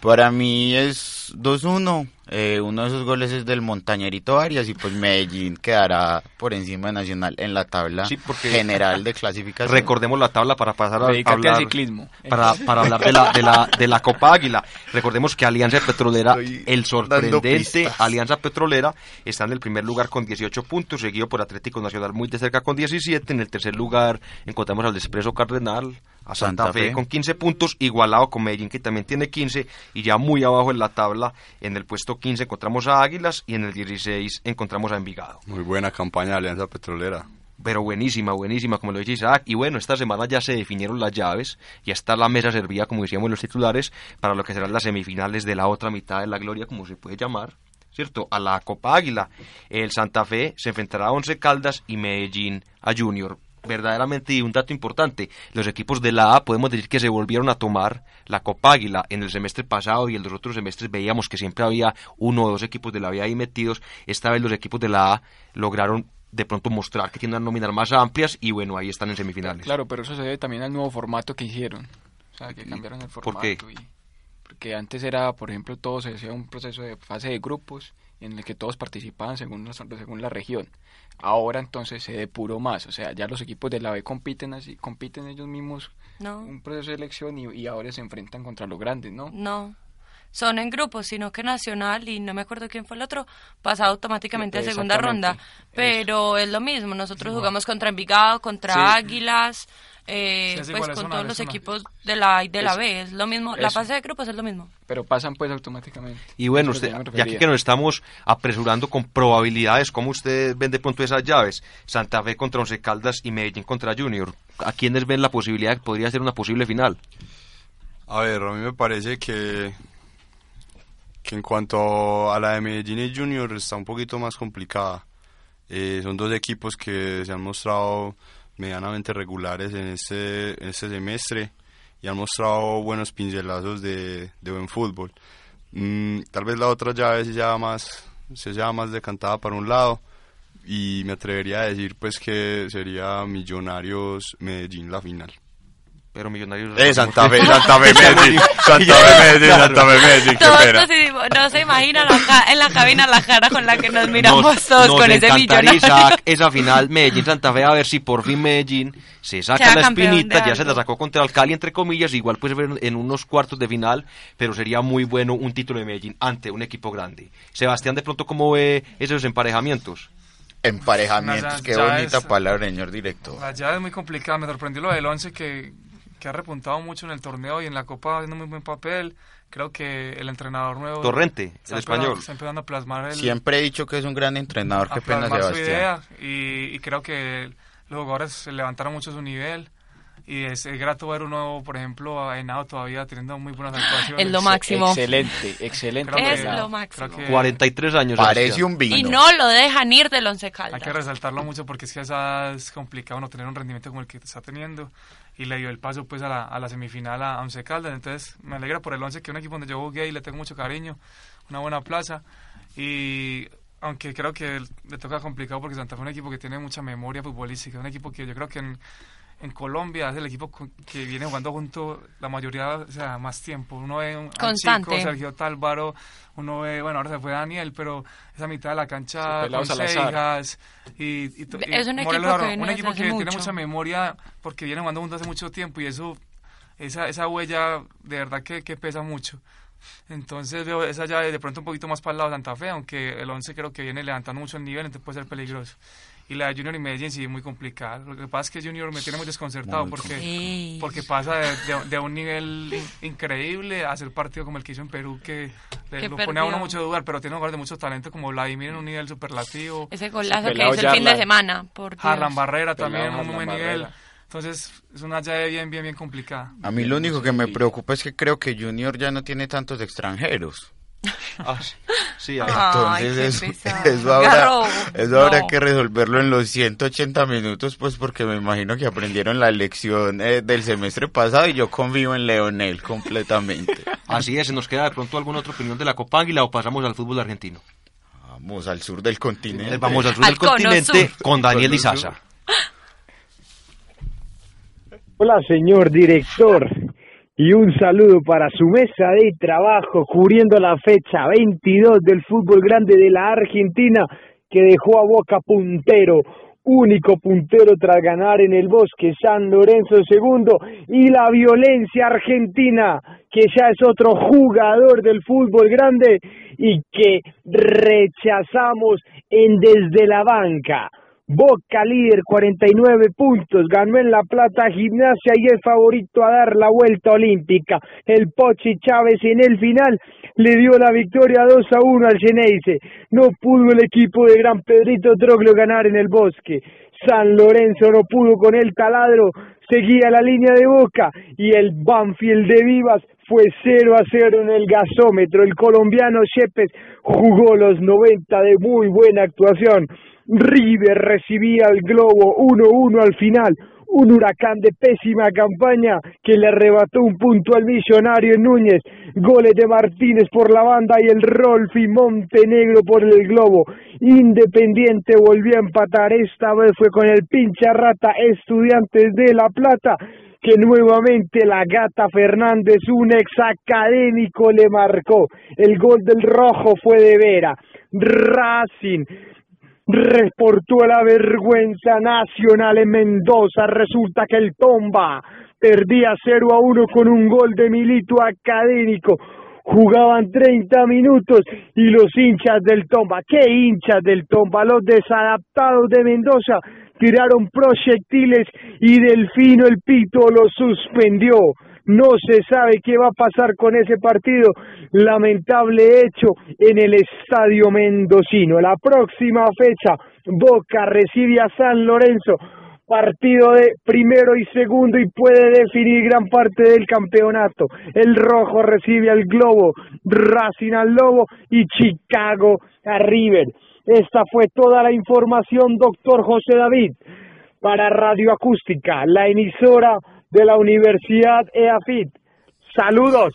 Speaker 4: Para mí es 2-1. Eh, uno de esos goles es del Montañerito Arias y pues Medellín quedará por encima de Nacional en la tabla general de *laughs* clasificación.
Speaker 3: Recordemos la tabla para pasar a,
Speaker 9: hablar ciclismo.
Speaker 3: Para, para hablar de la, de, la, de la Copa Águila. Recordemos que Alianza Petrolera, el sorprendente Alianza Petrolera, está en el primer lugar con 18 puntos, seguido por Atlético Nacional muy de cerca con 17. En el tercer lugar encontramos al Despreso Cardenal, a Santa, Fe, con 15 puntos, igualado con Medellín que también tiene 15 y ya muy abajo en la tabla, en el puesto 15 encontramos a Águilas y en el 16 encontramos a Envigado.
Speaker 6: Muy buena campaña de Alianza Petrolera.
Speaker 3: Pero buenísima, buenísima, como lo dice Isaac. Y bueno, esta semana ya se definieron las llaves, y está la mesa servida, como decíamos en los titulares, para lo que serán las semifinales de la otra mitad de la gloria, como se puede llamar, ¿cierto? A la Copa Águila. El Santa Fe se enfrentará a Once Caldas y Medellín a Junior verdaderamente y un dato importante, los equipos de la A podemos decir que se volvieron a tomar la Copa Águila en el semestre pasado y en los otros semestres veíamos que siempre había uno o dos equipos de la B ahí metidos, esta vez los equipos de la A lograron de pronto mostrar que tienen unas nóminas más amplias y bueno, ahí están en semifinales.
Speaker 9: Claro, pero eso se debe también al nuevo formato que hicieron, o sea, que cambiaron el formato.
Speaker 3: ¿Por qué?
Speaker 9: porque antes era, por ejemplo, todo se hacía un proceso de fase de grupos en el que todos participaban según la, según la región. Ahora entonces se depuró más, o sea, ya los equipos de la B compiten así, compiten ellos mismos
Speaker 7: no.
Speaker 9: un proceso de elección y, y ahora se enfrentan contra los grandes, ¿no?
Speaker 7: No, son en grupos, sino que Nacional, y no me acuerdo quién fue el otro, pasa automáticamente a segunda ronda. Pero es lo mismo, nosotros jugamos contra Envigado, contra Águilas, eh, pues con todos los equipos de la A y de la B, es lo mismo, la fase de grupos es lo mismo.
Speaker 9: Pero pasan pues automáticamente.
Speaker 3: Y bueno, usted, ya que nos estamos apresurando con probabilidades, ¿cómo usted ven de pronto esas llaves? Santa Fe contra Once Caldas y Medellín contra Junior. ¿A quiénes ven la posibilidad de que podría ser una posible final?
Speaker 6: A ver, a mí me parece que que en cuanto a la de Medellín y Junior está un poquito más complicada. Eh, son dos equipos que se han mostrado medianamente regulares en este, este semestre y han mostrado buenos pincelazos de, de buen fútbol. Mm, tal vez la otra llave se llama más, se llama más decantada para un lado y me atrevería a decir pues que sería Millonarios Medellín la final.
Speaker 3: Pero Millonarios...
Speaker 6: Eh, Santa *laughs* Fe, Santa Fe Medellín, Santa Fe Medellín, Santa Fe Medellín, qué pena.
Speaker 7: no se imaginan en la cabina la cara con la que nos miramos todos con ese Millonarios.
Speaker 3: esa final Medellín-Santa Fe, a ver si por fin Medellín se saca la espinita, ya se la sacó contra el Cali, entre comillas, igual puede ver en unos cuartos de final, pero sería muy bueno un título de Medellín ante un equipo grande. Sebastián, de pronto, ¿cómo ve esos emparejamientos?
Speaker 4: Emparejamientos, qué bonita palabra, señor director.
Speaker 5: La llave es muy complicada, me sorprendió lo del 11 que, que ha repuntado mucho en el torneo y en la Copa haciendo muy buen papel. Creo que el entrenador nuevo...
Speaker 3: Torrente, el español.
Speaker 5: Está empezando a plasmar el,
Speaker 4: Siempre he dicho que es un gran entrenador, qué pena Sebastián.
Speaker 5: y, y creo que los jugadores levantaron mucho su nivel y es, grato ver uno, por ejemplo, a Henao todavía teniendo muy buenas actuaciones.
Speaker 7: Es lo máximo.
Speaker 9: Excelente, excelente.
Speaker 7: es lo máximo.
Speaker 3: 43 años.
Speaker 4: Parece un vino.
Speaker 7: Y no lo dejan ir del Once Caldas.
Speaker 5: Hay que resaltarlo mucho porque es que es complicado no tener un rendimiento como el que está teniendo y le dio el paso pues a la, a la semifinal a, Once Caldas. Entonces me alegra por el Once, que es un equipo donde yo jugué y le tengo mucho cariño, una buena plaza y aunque creo que le toca complicado porque Santa Fe es un equipo que tiene mucha memoria futbolística, un equipo que yo creo que en, en Colombia es el equipo que viene jugando junto la mayoría, o sea, más tiempo. Uno ve un Chico, Sergio Tálvaro, uno ve, bueno, ahora se fue Daniel, pero esa mitad de la cancha con Seijas y, y,
Speaker 7: es un equipo que,
Speaker 5: un equipo que tiene mucha memoria porque viene jugando juntos hace mucho tiempo y eso esa, esa huella de verdad que, que pesa mucho. Entonces veo esa ya de pronto un poquito más para el lado de Santa Fe, aunque el 11 creo que viene levantando mucho el nivel, entonces puede ser peligroso y la de Junior y Medellín sí es muy complicada. Lo que pasa es que Junior me tiene muy desconcertado porque, porque pasa de, un nivel increíble a hacer partido como el que hizo en Perú, que le, lo pone a uno mucho dudar, pero tiene jugadores de mucho talento como Vladimir en un nivel superlativo.
Speaker 7: Ese golazo que hizo el fin de semana. Por
Speaker 5: Harlan Barrera también en un buen nivel. Entonces es una llave bien, bien, bien complicada.
Speaker 4: A mí lo único que me preocupa es que creo que Junior ya no tiene tantos extranjeros.
Speaker 3: Ah, sí,
Speaker 4: entonces eso, habrá, que resolverlo en los 180 minutos, pues porque me imagino que aprendieron la lección eh, del semestre pasado y yo confío en Leonel completamente. *laughs*
Speaker 3: Así es, ¿nos queda de pronto alguna otra opinión de la Copa Águila o pasamos al fútbol argentino?
Speaker 4: Vamos al sur del continente.
Speaker 3: Vamos al sur del continente con Daniel Izaza.
Speaker 10: Hola, señor director y un saludo para su mesa de trabajo cubriendo la fecha 22 del fútbol grande de la Argentina que dejó a Boca puntero, único puntero tras ganar en el Bosque San Lorenzo segundo y la violencia argentina que ya es otro jugador del fútbol grande y que rechazamos en desde la banca. Boca líder, 49 puntos, ganó en La Plata Gimnasia y es favorito a dar la vuelta olímpica. El Pochi Chávez en el final le dio la victoria 2 a 1 al Geneise. No pudo el equipo de Gran Pedrito Troglio ganar en el Bosque. San Lorenzo no pudo con el taladro, seguía la línea de Boca y el Banfield de Vivas fue 0 a 0 en el gasómetro. El colombiano Shepes jugó los 90 de muy buena actuación. River recibía el globo 1-1 al final, un huracán de pésima campaña que le arrebató un punto al millonario Núñez, goles de Martínez por la banda y el Rolfi Montenegro por el globo. Independiente volvió a empatar, esta vez fue con el pincha rata Estudiantes de La Plata que nuevamente la gata Fernández, un ex académico, le marcó. El gol del rojo fue de Vera. Racing reportó la vergüenza nacional en Mendoza. Resulta que el Tomba perdía 0 a 1 con un gol de Milito académico. Jugaban 30 minutos y los hinchas del Tomba, ¿qué hinchas del Tomba? Los desadaptados de Mendoza tiraron proyectiles y Delfino el Pito lo suspendió. No se sabe qué va a pasar con ese partido. Lamentable hecho en el Estadio Mendocino. La próxima fecha, Boca recibe a San Lorenzo. Partido de primero y segundo y puede definir gran parte del campeonato. El rojo recibe al Globo, Racing al Lobo y Chicago a River. Esta fue toda la información, doctor José David, para Radio Acústica, la emisora de la Universidad EAFIT. Saludos.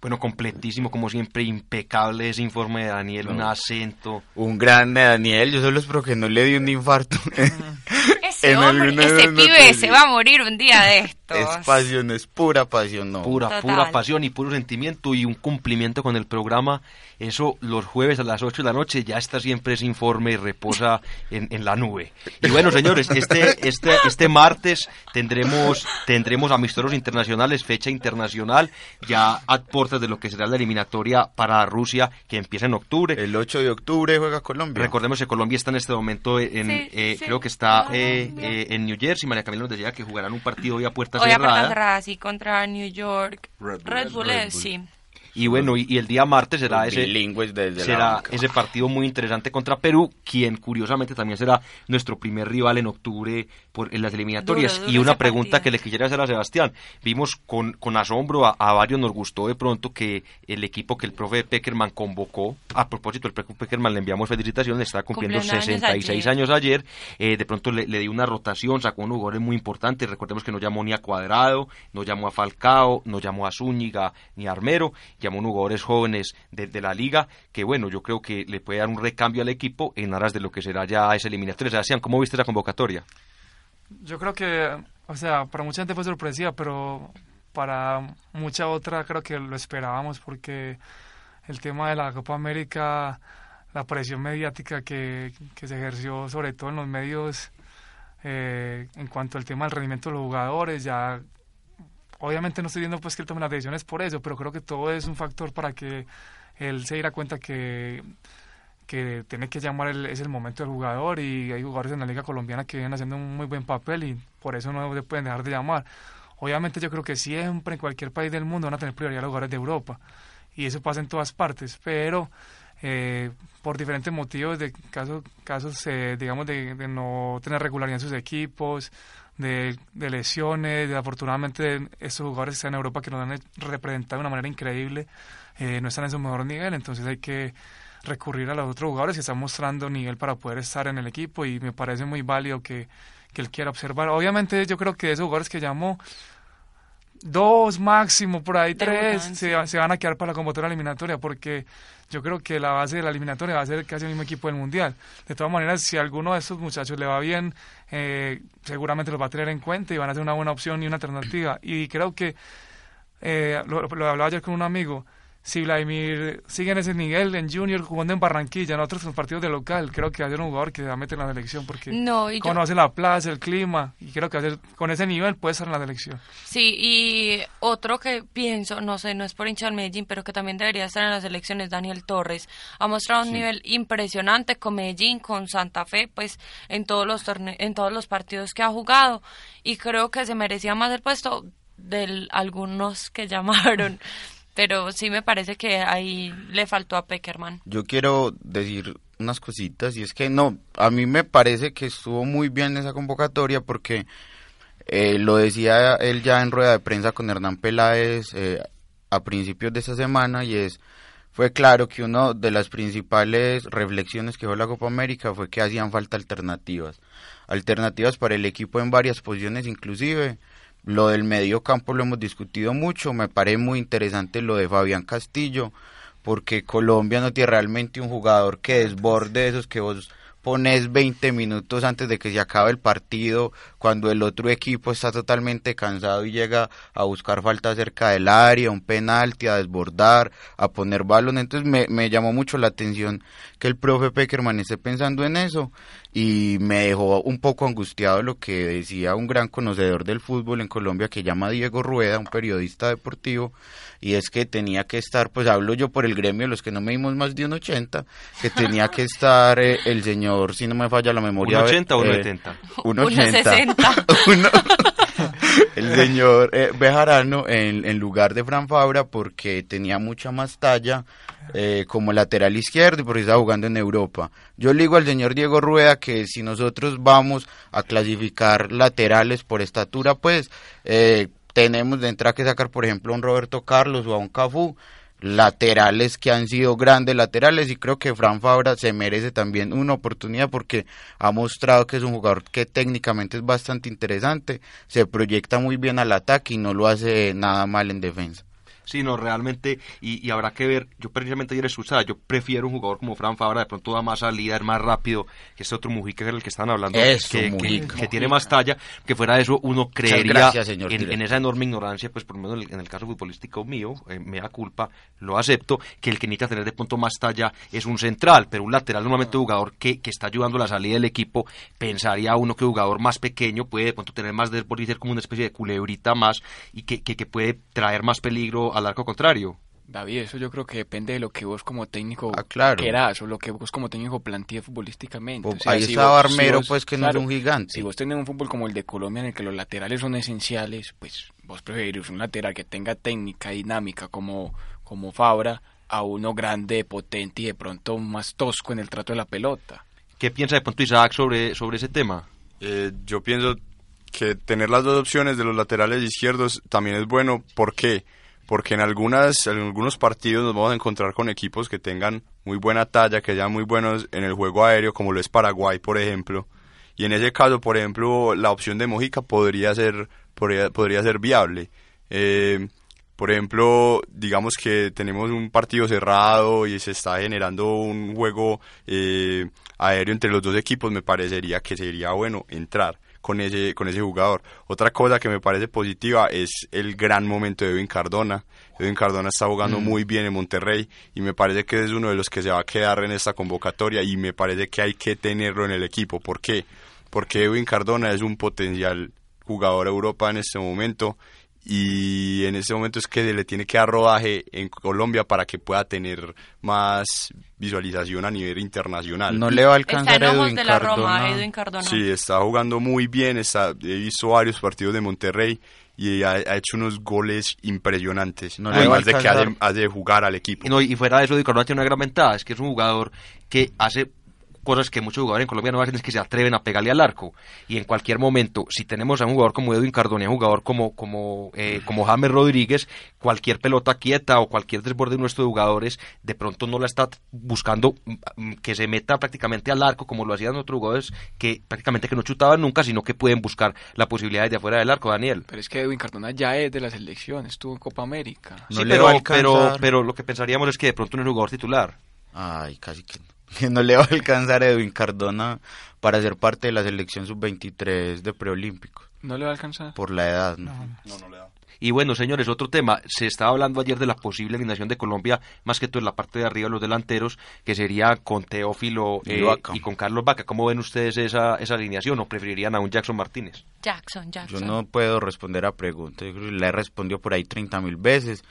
Speaker 3: Bueno, completísimo, como siempre, impecable ese informe de Daniel, un acento.
Speaker 4: Un grande Daniel, yo solo espero que no le dé un infarto. *laughs* *laughs*
Speaker 7: ese hombre, ese pibe se va a morir un día de estos.
Speaker 4: Es pasión, es pura pasión, no.
Speaker 3: Pura, pura pasión y puro sentimiento y un cumplimiento con el programa. Eso los jueves a las 8 de la noche ya está siempre ese informe y reposa *laughs* en, en la nube. Y bueno, señores, este, este, este martes tendremos, tendremos amistosos internacionales, fecha internacional, ya a puertas de lo que será la eliminatoria para Rusia, que empieza en octubre.
Speaker 4: El 8 de octubre juega Colombia.
Speaker 3: Recordemos que Colombia está en este momento en, eh, creo que está eh, eh, en New Jersey. María Camila nos decía que jugarán un partido hoy a puertas cerradas.
Speaker 7: Hoy a puertas cerradas, sí, contra New York. Red Bull, sí.
Speaker 3: Y bueno, y, el día martes será ese
Speaker 4: desde
Speaker 3: será ese partido muy interesante contra Perú, quien curiosamente también será nuestro primer rival en octubre por en las eliminatorias. y una pregunta que le quisiera hacer a Sebastián. Vimos con, con asombro, a, varios nos gustó de pronto que el equipo que el profe Peckerman convocó, a propósito, el profe Peckerman le enviamos felicitaciones, está cumpliendo 66 años ayer, eh, de pronto le, dio una rotación, sacó unos jugadores muy importantes, recordemos que no llamó ni a Cuadrado, no llamó a Falcao, no llamó a Zúñiga ni a Armero, llamó a jugadores jóvenes de, la liga, que bueno, yo creo que le puede dar un recambio al equipo en aras de lo que será ya esa eliminatoria. Sebastián, ¿cómo viste la convocatoria?
Speaker 5: Yo creo que, o sea, para mucha gente fue sorpresiva, pero para mucha otra creo que lo esperábamos porque el tema de la Copa América, la presión mediática que, que se ejerció sobre todo en los medios eh, en cuanto al tema del rendimiento de los jugadores, ya obviamente no estoy viendo pues que él las decisiones por eso, pero creo que todo es un factor para que él se diera cuenta que que tiene que llamar el, es el momento del jugador y hay jugadores en la liga colombiana que vienen haciendo un muy buen papel y por eso no se pueden dejar de llamar. Obviamente yo creo que siempre en cualquier país del mundo van a tener prioridad los jugadores de Europa y eso pasa en todas partes, pero eh, por diferentes motivos de casos, casos eh, digamos, de, no tener regularidad en sus equipos de, lesiones, de, afortunadamente estos jugadores que están en Europa que nos han representado de una manera increíble, eh, no están en su mejor nivel, entonces hay que recurrir a los otros jugadores que están mostrando nivel para poder estar en el equipo y me parece muy válido que, que él quiera observar. Obviamente yo creo que esos jugadores que llamó dos máximo, por ahí tres, se, se, van a quedar para la convocatoria eliminatoria, porque yo creo que la base de la eliminatoria va a ser casi el mismo equipo del Mundial. De todas maneras, si a alguno de estos muchachos le va bien, eh, seguramente los va a tener en cuenta y van a ser una buena opción y una alternativa. Y creo que, eh, lo, lo hablaba ayer con un amigo, si Vladimir sigue en ese nivel en Junior jugando en Barranquilla, en otros partidos de local, creo que va a ser un jugador que se va a meter en la selección porque conoce la plaza, el clima y creo que con ese nivel puede estar en la selección.
Speaker 7: Sí, y otro que pienso, no sé, no es por hinchar Medellín, pero que también debería estar en las selecciones, Daniel Torres. Ha mostrado un nivel impresionante con Medellín, con Santa Fe, pues en todos los en todos los partidos que ha jugado y creo que se merecía más el puesto de algunos que *laughs* llamaron pero sí me parece que ahí le faltó a Peckerman.
Speaker 4: Yo quiero decir unas cositas y es que no, a mí me parece que estuvo muy bien esa convocatoria porque eh, lo decía él ya en rueda de prensa con Hernán Peláez eh, a principios de esta semana y es fue claro que una de las principales reflexiones que fue la Copa América fue que hacían falta alternativas, alternativas para el equipo en varias posiciones inclusive lo del medio campo lo hemos discutido mucho, me parece muy interesante lo de Fabián Castillo, porque Colombia no tiene realmente un jugador que desborde esos que vos pones 20 minutos antes de que se acabe el partido, cuando el otro equipo está totalmente cansado y llega a buscar falta cerca del área, un penalti, a desbordar, a poner balón. Entonces me, me llamó mucho la atención que el profe Peckerman esté pensando en eso y me dejó un poco angustiado lo que decía un gran conocedor del fútbol en Colombia que llama Diego Rueda, un periodista deportivo, y es que tenía que estar, pues hablo yo por el gremio, los que no me dimos más de un 80, que tenía que estar eh, el señor, si no me falla la memoria.
Speaker 3: ¿Un 80 o un 80?
Speaker 4: Un *laughs* 80. *laughs* *laughs* el señor eh, Bejarano en, lugar de Fran Fabra porque tenía mucha más talla eh, como lateral izquierdo y porque estaba jugando en Europa. Yo le digo al señor Diego Rueda que si nosotros vamos a clasificar laterales por estatura, pues eh, tenemos de entrada que sacar, por ejemplo, a un Roberto Carlos o a un Cafú. Laterales que han sido grandes laterales y creo que Fran Fabra se merece también una oportunidad porque ha mostrado que es un jugador que técnicamente es bastante interesante, se proyecta muy bien al ataque y no lo hace nada mal en defensa
Speaker 3: sino realmente, y, habrá que ver, yo precisamente ayer escuchaba, yo prefiero un jugador como Fran Fabra, de pronto da más salida, es más rápido, que este otro Mujica el que estaban hablando, que, tiene más talla, que fuera de eso uno creería en, esa enorme ignorancia, pues por lo menos en el, caso futbolístico mío, eh, me da culpa, lo acepto, que el que necesita tener de pronto más talla es un central, pero un lateral normalmente un jugador que, que está ayudando a la salida del equipo, pensaría uno que un jugador más pequeño puede de pronto tener más desborde y ser como una especie de culebrita más y que, que, que puede traer más peligro al arco contrario.
Speaker 9: David, eso yo creo que depende de lo que vos como técnico
Speaker 4: ah, claro.
Speaker 9: querás o lo que vos como técnico plantees futbolísticamente.
Speaker 4: ahí está Barmero, pues que no es un gigante.
Speaker 9: Si vos tenés un fútbol como el de Colombia en el que los laterales son esenciales, pues vos preferís un lateral que tenga técnica dinámica como, como Fabra a uno grande, potente y de pronto más tosco en el trato de la pelota.
Speaker 3: ¿Qué piensa de pronto Isaac sobre, sobre ese tema?
Speaker 6: Eh, yo pienso que tener las dos opciones de los laterales izquierdos también es bueno. ¿Por qué? porque en, algunas, en algunos partidos nos vamos a encontrar con equipos que tengan muy buena talla, que sean muy buenos en el juego aéreo, como lo es Paraguay, por ejemplo. Y en ese caso, por ejemplo, la opción de Mojica podría ser, podría, ser viable. Eh, por ejemplo, digamos que tenemos un partido cerrado y se está generando un juego eh, aéreo entre los dos equipos, me parecería que sería bueno entrar con ese, con ese jugador. Otra cosa que me parece positiva es el gran momento de Edwin Cardona. Edwin Cardona está jugando mm. muy bien en Monterrey y me parece que es uno de los que se va a quedar en esta convocatoria y me parece que hay que tenerlo en el equipo. ¿Por qué? Porque Edwin Cardona es un potencial jugador Europa en este momento y en ese momento es que le tiene que dar rodaje en Colombia para que pueda tener más visualización a nivel internacional.
Speaker 4: No le va a alcanzar a Edwin,
Speaker 7: Cardona.
Speaker 6: Sí, está jugando muy bien, está, he visto varios partidos de Monterrey y ha, hecho unos goles impresionantes, no además de que ha de, jugar al equipo.
Speaker 3: Y, no, y fuera de eso, Edwin Cardona tiene una gran ventaja, es que es un jugador que hace cosas que muchos jugadores en Colombia no hacen es que se atreven a pegarle al arco. Y en cualquier momento, si tenemos a un jugador como Edwin Cardona, un jugador como, como, eh, como James Rodríguez, cualquier pelota quieta o cualquier desborde de nuestros jugadores, de pronto no la está buscando mm, que se meta prácticamente al arco, como lo hacían otros jugadores que prácticamente que no chutaban nunca, sino que pueden buscar la posibilidad de afuera del arco, Daniel.
Speaker 9: Pero es que Edwin Cardona ya es de la selección, estuvo en Copa América.
Speaker 3: sí, pero, pero, pero lo que pensaríamos es que de pronto no es jugador titular.
Speaker 4: Ay, casi que *laughs* que no le va a alcanzar a Edwin Cardona para ser parte de la selección sub-23 de preolímpicos.
Speaker 9: ¿No le va a alcanzar?
Speaker 4: Por la edad,
Speaker 6: ¿no? No, no, le da.
Speaker 3: Y bueno, señores, otro tema. Se estaba hablando ayer de la posible alineación de Colombia, más que todo en la parte de arriba, los delanteros, que sería con Teófilo eh, y, con Carlos Vaca. ¿Cómo ven ustedes esa, esa alineación o preferirían a un Jackson Martínez?
Speaker 7: Jackson, Jackson.
Speaker 4: Yo no puedo responder a preguntas. Le he respondido por ahí 30 mil veces.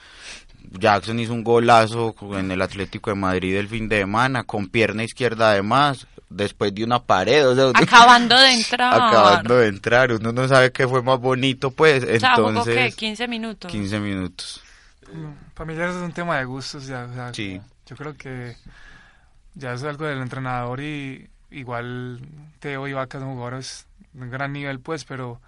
Speaker 4: Jackson hizo un golazo en el Atlético de Madrid el fin de semana, con pierna izquierda además, después de una pared.
Speaker 7: acabando de *laughs* entrar.
Speaker 4: Acabando de entrar, uno no sabe qué fue más bonito, pues. entonces,
Speaker 7: qué? 15 minutos.
Speaker 4: 15 minutos.
Speaker 5: Para mí ya es un tema de gustos, ya.
Speaker 4: sí.
Speaker 5: Yo creo que ya es algo del entrenador y igual Teo y Vaca son jugadores de un gran nivel, pues, pero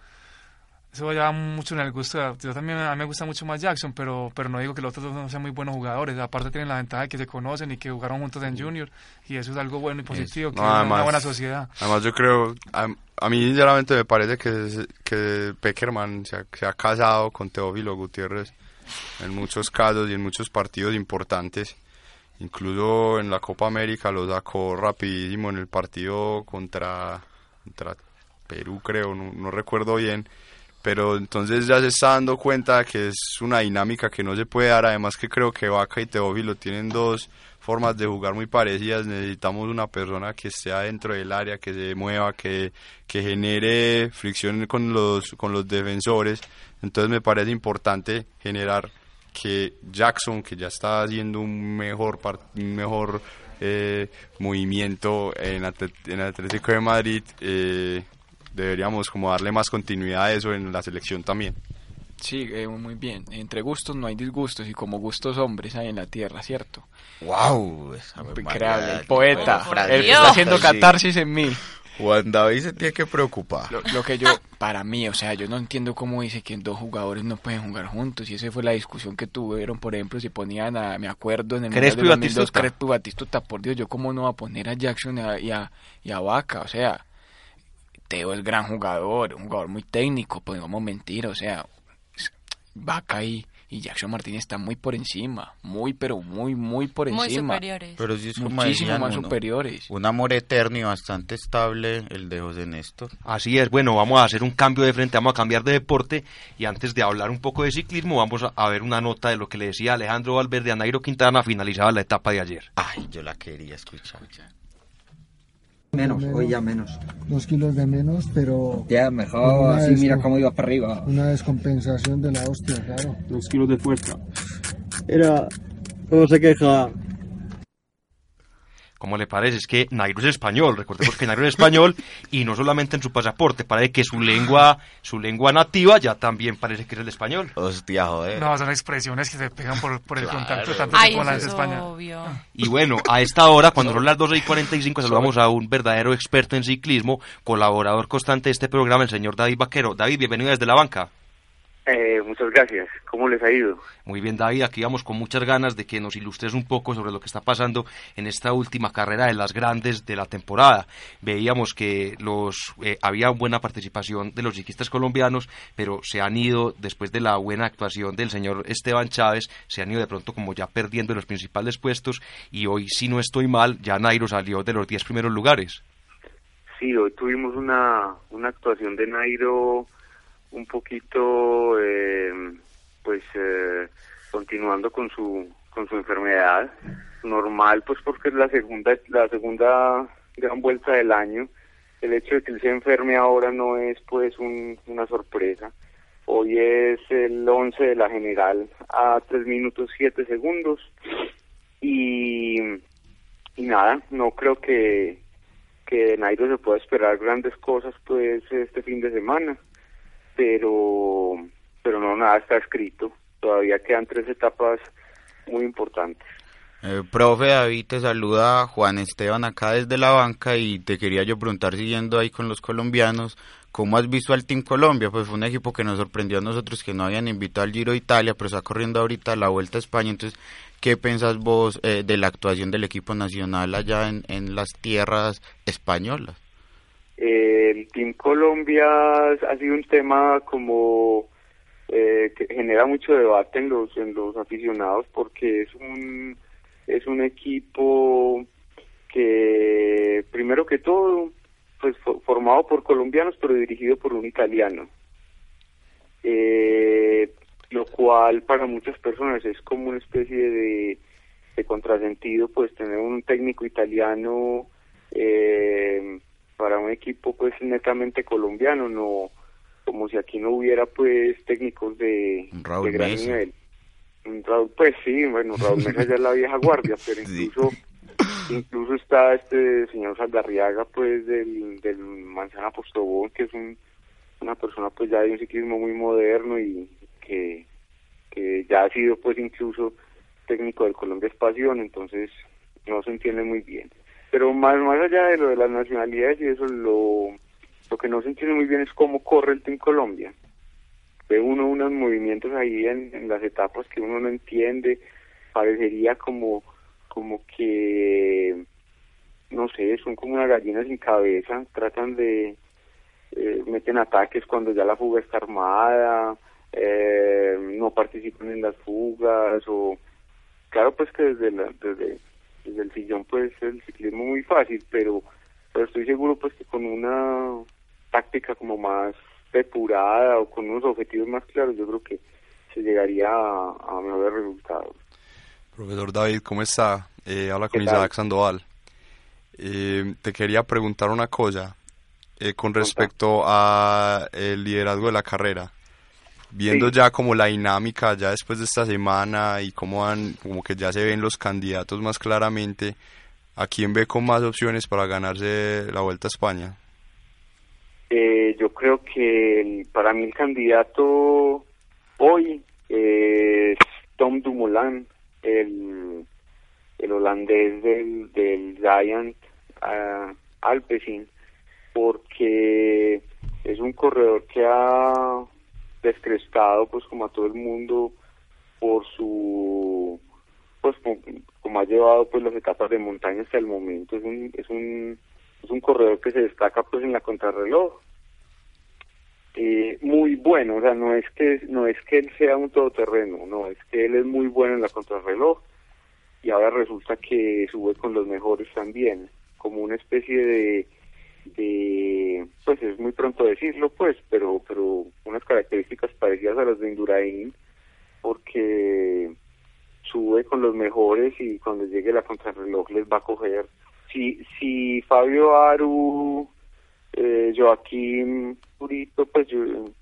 Speaker 5: eso va mucho en el gusto. Yo también a mí me gusta mucho más Jackson, pero pero no digo que los otros no sean muy buenos jugadores. Aparte tienen la ventaja de que se conocen y que jugaron juntos en Junior y eso es algo bueno y positivo, que es una buena sociedad.
Speaker 6: Además yo creo, a, mí sinceramente me parece que, que Peckerman se ha, casado con Teófilo Gutiérrez en muchos casos y en muchos partidos importantes. Incluso en la Copa América lo sacó rapidísimo en el partido contra, contra Perú, creo, no recuerdo bien pero entonces ya se está dando cuenta que es una dinámica que no se puede dar, además que creo que Vaca y Teófilo tienen dos formas de jugar muy parecidas, necesitamos una persona que esté adentro del área, que se mueva, que, que genere fricción con los, con los defensores, entonces me parece importante generar que Jackson, que ya está haciendo un mejor, un mejor eh, movimiento en, en Atlético de Madrid, eh, deberíamos como darle más continuidad a eso en la selección también.
Speaker 9: Sí, eh, muy bien. Entre gustos no hay disgustos y como gustos hombres hay en la tierra, ¿cierto?
Speaker 4: ¡Wow!
Speaker 9: Increíble. El poeta. el que está haciendo catarsis en mí.
Speaker 4: Juan David se tiene que preocupar.
Speaker 9: Lo, que yo, para mí, o sea, yo no entiendo cómo dice que dos jugadores no pueden jugar juntos. Y esa fue la discusión que tuvieron, por ejemplo, si ponían a, me acuerdo, en el
Speaker 3: Crespo y Batistuta.
Speaker 9: Crespo y Batistuta, por Dios, yo cómo no va a poner a Jackson y a, y a, Vaca, o sea, Teo es gran jugador, un jugador muy técnico, podemos mentir, o sea, Vaca y y Jackson Martínez está muy por encima, muy pero muy muy por encima. Muy
Speaker 7: superiores.
Speaker 4: Pero sí es
Speaker 9: Muchísimo más superiores.
Speaker 4: Un amor eterno y bastante estable el de José Néstor.
Speaker 3: Así es, bueno, vamos a hacer un cambio de frente, vamos a cambiar de deporte y antes de hablar un poco de ciclismo vamos a, ver una nota de lo que le decía Alejandro Valverde a Nairo Quintana finalizaba la etapa de ayer.
Speaker 4: Ay, yo la quería escuchar.
Speaker 11: Menos, hoy ya menos.
Speaker 12: Dos kilos de menos, pero...
Speaker 11: Ya, mejor así, mira cómo iba para arriba.
Speaker 12: Una descompensación de la hostia, claro.
Speaker 13: Dos kilos de fuerza.
Speaker 14: Era... ¿Cómo se queja?
Speaker 3: ¿Cómo le parece? Es que Nairo es español, recordemos que Nairo es español y no solamente en su pasaporte, parece que su lengua, su lengua nativa ya también parece que es el español.
Speaker 4: Hostia, joder.
Speaker 5: No, son expresiones que se pegan por, por el contacto tanto Ay, con la de España.
Speaker 7: Obvio.
Speaker 3: Y bueno, a esta hora, cuando son las 12 y 45, saludamos a un verdadero experto en ciclismo, colaborador constante de este programa, el señor David Vaquero. David, bienvenido desde la banca.
Speaker 15: Eh, muchas gracias. ¿Cómo les ha ido?
Speaker 3: Muy bien, David. Aquí vamos con muchas ganas de que nos ilustres un poco sobre lo que está pasando en esta última carrera de las grandes de la temporada. Veíamos que los eh, había buena participación de los ciclistas colombianos, pero se han ido después de la buena actuación del señor Esteban Chávez, se han ido de pronto como ya perdiendo los principales puestos y hoy, si no estoy mal, ya Nairo salió de los 10 primeros lugares.
Speaker 15: Sí, hoy tuvimos una, una actuación de Nairo un poquito, eh, pues, eh, continuando con su con su enfermedad normal, pues porque es la segunda la segunda gran vuelta del año. El hecho de que él se enferme ahora no es, pues, una sorpresa. Hoy es el 11 de la general a 3 minutos 7 segundos. Y, y nada, no creo que, que Nairo se pueda esperar grandes cosas pues este fin de semana pero, pero no, nada está escrito. Todavía quedan tres etapas muy importantes.
Speaker 4: Eh, profe David, te saluda Juan Esteban acá desde la banca y te quería yo preguntar, siguiendo ahí con los colombianos, ¿cómo has visto al Team Colombia? Pues fue un equipo que nos sorprendió a nosotros que no habían invitado al Giro de Italia, pero está corriendo ahorita la Vuelta a España. Entonces, ¿qué pensás vos eh, de la actuación del equipo nacional allá en, en las tierras españolas?
Speaker 15: El Team Colombia ha sido un tema como eh, que genera mucho debate en los en los aficionados porque es un es un equipo que primero que todo pues formado por colombianos pero dirigido por un italiano. Eh, lo cual para muchas personas es como una especie de, de contrasentido pues tener un técnico italiano eh, para un equipo pues netamente colombiano, no como si aquí no hubiera pues técnicos de, de gran nivel. pues sí, bueno, Raúl *laughs* Mesa ya es la vieja guardia, pero incluso incluso está este señor Saldarriaga pues del, del Manzana Postobón, que es un, una persona pues ya de un ciclismo muy moderno y que, que ya ha sido pues incluso técnico del Colombia Espación, entonces no se entiende muy bien. Pero más, más allá de lo de las nacionalidades y eso, lo, lo que no se entiende muy bien es cómo corre el Team Colombia. Ve uno unos movimientos ahí en, las etapas que uno no entiende, parecería como, como que, no sé, son como una gallina sin cabeza, tratan de, eh, meten ataques cuando ya la fuga está armada, eh, no participan en las fugas o claro pues que desde la, desde desde el sillón pues el ciclismo muy fácil, pero, pero estoy seguro pues que con una táctica como más depurada o con unos objetivos más claros, yo creo que se llegaría a, mejores resultados.
Speaker 6: Profesor David, ¿cómo está? Eh, habla con Isaac Sandoval. Eh, te quería preguntar una cosa eh, con respecto a el liderazgo de la carrera viendo ya como la dinámica ya después de esta semana y cómo han, como que ya se ven los candidatos más claramente, ¿a quién ve con más opciones para ganarse la Vuelta a España?
Speaker 15: Eh, yo creo que para mí el candidato hoy es Tom Dumoulin, el, el holandés del, del Giant uh, Alpecin. porque es un corredor que ha descrestado pues como a todo el mundo por su pues como, ha llevado pues las etapas de montaña hasta el momento. Es un es un es un corredor que se destaca pues en la contrarreloj. Eh, muy bueno o sea no es que no es que él sea un todoterreno no es que él es muy bueno en la contrarreloj y ahora resulta que sube con los mejores también como una especie de de pues es muy pronto decirlo pues pero pero unas características parecidas a las de Indurain porque sube con los mejores y cuando llegue la contrarreloj les va a coger. Si si Fabio Aru eh, Joaquín Purito pues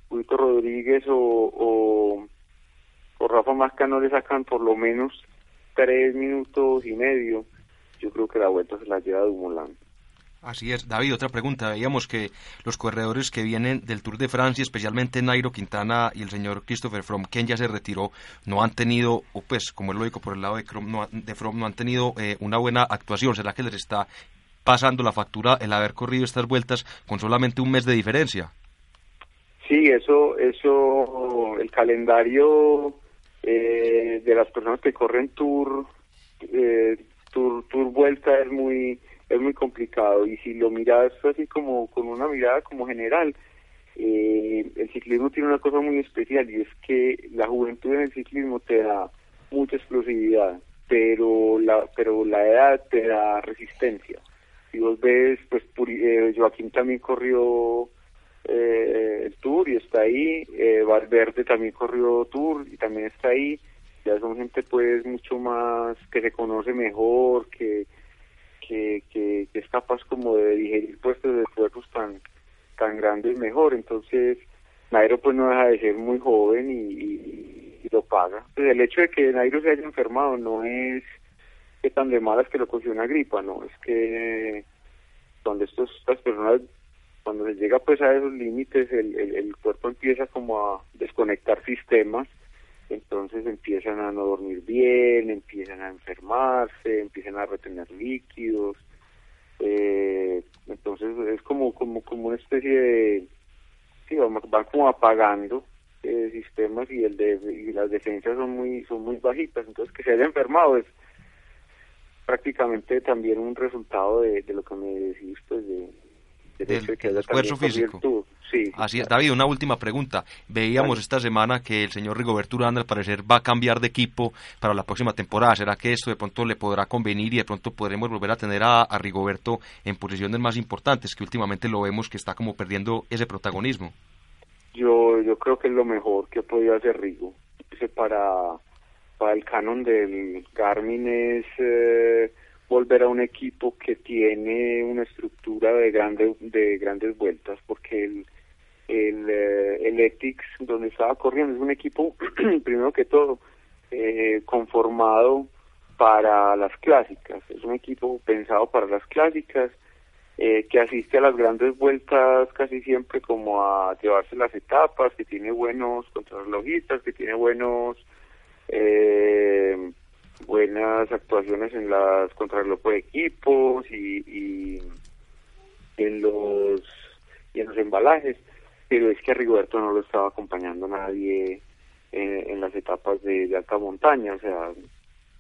Speaker 15: Purito Rodríguez o, o, Rafa Masca no le sacan por lo menos tres minutos y medio yo creo que la vuelta se la lleva Dumoulin
Speaker 3: Así es. David, otra pregunta. Veíamos que los corredores que vienen del Tour de Francia, especialmente Nairo Quintana y el señor Christopher Froome, quien ya se retiró, no han tenido, o pues, como es lógico por el lado de, no, de no han tenido eh, una buena actuación. ¿Será que les está pasando la factura el haber corrido estas vueltas con solamente un mes de diferencia?
Speaker 15: Sí, eso, eso, el calendario eh, de las personas que corren Tour, eh, Tour, Tour Vuelta es muy es muy complicado. Y si lo miras así como con una mirada como general eh, el ciclismo tiene una cosa muy especial y es que la juventud en el ciclismo te da mucha explosividad pero la pero la edad te da resistencia. Si vos ves pues eh, Joaquín también corrió eh, el Tour y está ahí Valverde también corrió Tour y también está ahí. Ya son gente pues mucho más que se conoce mejor que que, es capaz como de digerir puestos de esfuerzos tan, tan grandes mejor. Entonces, Nairo pues no deja de ser muy joven y, lo paga. Pues el hecho de que Nairo se haya enfermado no es que tan de malas que lo cogió una gripa, no, es que donde estos, estas personas, cuando se llega pues a esos límites, el, el, el cuerpo empieza como a desconectar sistemas entonces empiezan a no dormir bien, empiezan a enfermarse, empiezan a retener líquidos, eh, entonces es como como como una especie de sí, van, como apagando eh, sistemas y el de y las defensas son muy son muy bajitas, entonces que se haya enfermado es prácticamente también un resultado de, de lo que me decís pues de,
Speaker 3: del, esfuerzo físico. Así es. David, una última pregunta. Veíamos esta semana que el señor Rigoberto Urán al parecer va a cambiar de equipo para la próxima temporada. ¿Será que esto de pronto le podrá convenir y de pronto podremos volver a tener a, Rigoberto en posiciones más importantes, que últimamente lo vemos que está como perdiendo ese protagonismo?
Speaker 15: Yo, yo creo que es lo mejor que podía hacer Rigo. Para, para el canon del Garmin es... Eh, volver a un equipo que tiene una estructura de grandes de grandes vueltas porque el el, eh, el donde estaba corriendo es un equipo *clears throat* primero que todo eh, conformado para las clásicas. Es un equipo pensado para las clásicas eh, que asiste a las grandes vueltas casi siempre como a llevarse las etapas que tiene buenos contrarrelojistas que tiene buenos eh, buenas actuaciones en las contrarreloj de equipos y, en los y en los embalajes pero es que a Rigoberto no lo estaba acompañando nadie en, las etapas de, alta montaña o sea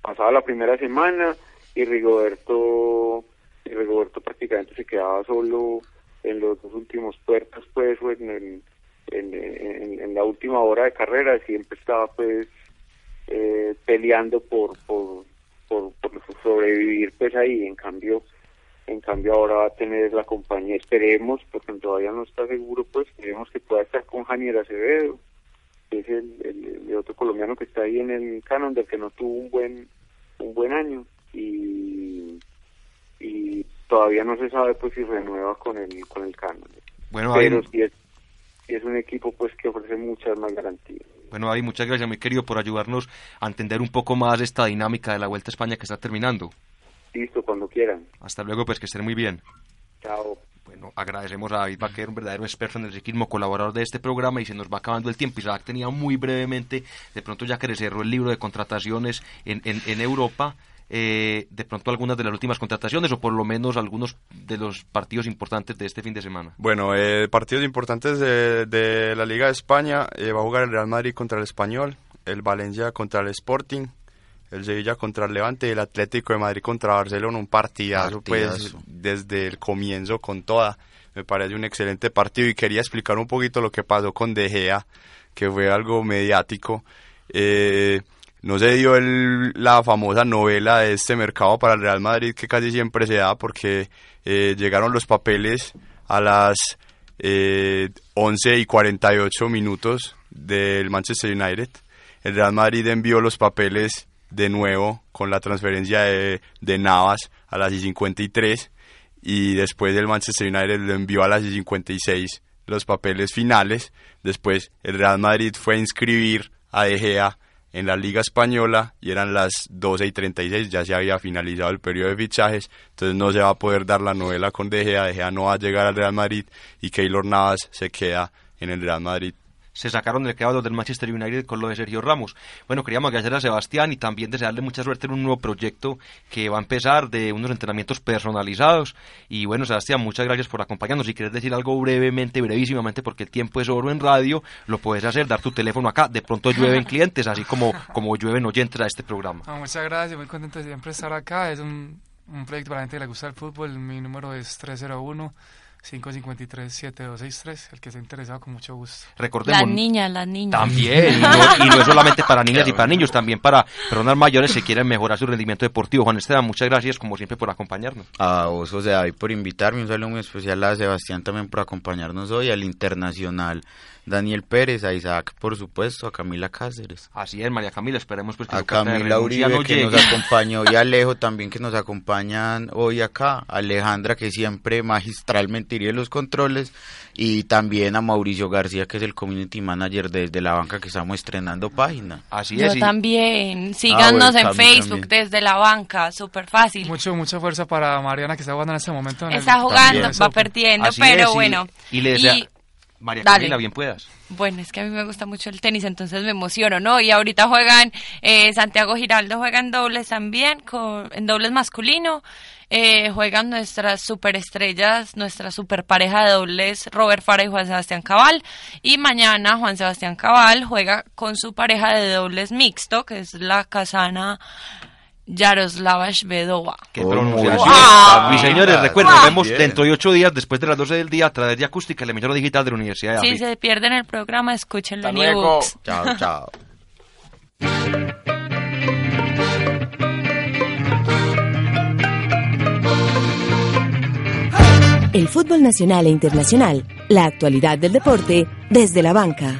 Speaker 15: pasaba la primera semana y Rigoberto y Rigoberto prácticamente se quedaba solo en los dos últimos puertos pues en, en, en la última hora de carrera siempre estaba pues eh, peleando por, por, por, sobrevivir pues ahí. En cambio en cambio ahora va a tener la compañía esperemos porque todavía no está seguro pues esperemos que pueda estar con Janier Acevedo que es el, otro colombiano que está ahí en el canon del que no tuvo un buen un buen año. Y y todavía no se sabe pues si renueva con el con el canon. Bueno pero si es, si es un equipo pues que ofrece muchas más garantías
Speaker 3: bueno, David, muchas gracias, muy querido, por ayudarnos a entender un poco más esta dinámica de la Vuelta a España que está terminando.
Speaker 15: Listo, cuando quieran.
Speaker 3: Hasta luego, pues que estén muy bien.
Speaker 15: Chao.
Speaker 3: Bueno, agradecemos a David Baquer, un verdadero experto en el ciclismo, colaborador de este programa, y se nos va acabando el tiempo. Isaac tenía muy brevemente, de pronto ya que le cerró el libro de contrataciones en, en, en Europa, eh, de pronto algunas de las últimas contrataciones o por lo menos algunos de los partidos importantes de este fin de semana.
Speaker 6: Bueno, eh, partidos importantes de, la Liga de España, va a jugar el Real Madrid contra el Español, el Valencia contra el Sporting, el Sevilla contra el Levante y el Atlético de Madrid contra Barcelona, un partidazo, pues desde el comienzo con toda. Me parece un excelente partido y quería explicar un poquito lo que pasó con De Gea, que fue algo mediático. Eh, no se dio el, la famosa novela de este mercado para el Real Madrid que casi siempre se da porque eh, llegaron los papeles a las eh, 11 y 48 minutos del Manchester United. El Real Madrid envió los papeles de nuevo con la transferencia de, Navas a las 53 y después el Manchester United lo envió a las 56 los papeles finales. Después el Real Madrid fue a inscribir a De en la Liga Española y eran las 12 y 36, ya se había finalizado el periodo de fichajes, entonces no se va a poder dar la novela con De Gea, De no va a llegar al Real Madrid y Keylor Navas se queda en el Real Madrid
Speaker 3: se sacaron del quedado del Manchester United con lo de Sergio Ramos. Bueno, queríamos agradecer a Sebastián y también desearle mucha suerte en un nuevo proyecto que va a empezar de unos entrenamientos personalizados. Y bueno, Sebastián, muchas gracias por acompañarnos. Si quieres decir algo brevemente, brevísimamente, porque el tiempo es oro en radio, lo puedes hacer, dar tu teléfono acá. De pronto llueven *laughs* clientes, así como, como llueven oyentes a este programa.
Speaker 5: Ah, muchas gracias, muy contento de siempre estar acá. Es un, un proyecto para la gente que le gusta el fútbol. Mi número es 301. 553-7263, el que esté interesado con mucho gusto.
Speaker 7: Recordemos. Las niñas, las niñas.
Speaker 3: También, y no, es solamente para niñas y para niños, también para personas mayores que quieren mejorar su rendimiento deportivo. Juan Esteban, muchas gracias como siempre por acompañarnos.
Speaker 4: A vos, José David, por invitarme, un saludo muy especial a Sebastián también por acompañarnos hoy, al Internacional Daniel Pérez, a Isaac, por supuesto, a Camila Cáceres.
Speaker 3: Así es, María Camila, esperemos pues
Speaker 4: que A Camila Uribe, que nos acompañó, y a *laughs* Alejo también, que nos acompañan hoy acá. Alejandra, que siempre magistralmente iría los controles. Y también a Mauricio García, que es el Community Manager desde la banca, que estamos estrenando página.
Speaker 7: Así es. Yo también. Síganos ah, en Facebook desde la banca, súper fácil.
Speaker 5: Mucho, mucha fuerza para Mariana, que está jugando en este momento.
Speaker 7: está jugando, va perdiendo, pero bueno.
Speaker 3: Y, le desea... María Camila, bien puedas.
Speaker 7: Bueno, es que a mí me gusta mucho el tenis, entonces me emociono, ¿no? Y ahorita juegan, eh, Santiago Giraldo juega en dobles también, con, en dobles masculino. Eh, juegan nuestras superestrellas, nuestra super pareja de dobles, Robert Fara y Juan Sebastián Cabal. Y mañana Juan Sebastián Cabal juega con su pareja de dobles mixto, que es la casana Yaroslava Shvedova.
Speaker 3: Qué pronunciación. Mis señores, recuerden, nos vemos dentro de ocho días, después de las 12 del día, a través de Acústica, la emisora digital de la Universidad de
Speaker 7: Si se pierden el programa, escúchenlo en ebooks.
Speaker 4: Chao, *laughs* chao.
Speaker 1: El fútbol nacional e internacional, la actualidad del deporte desde la banca.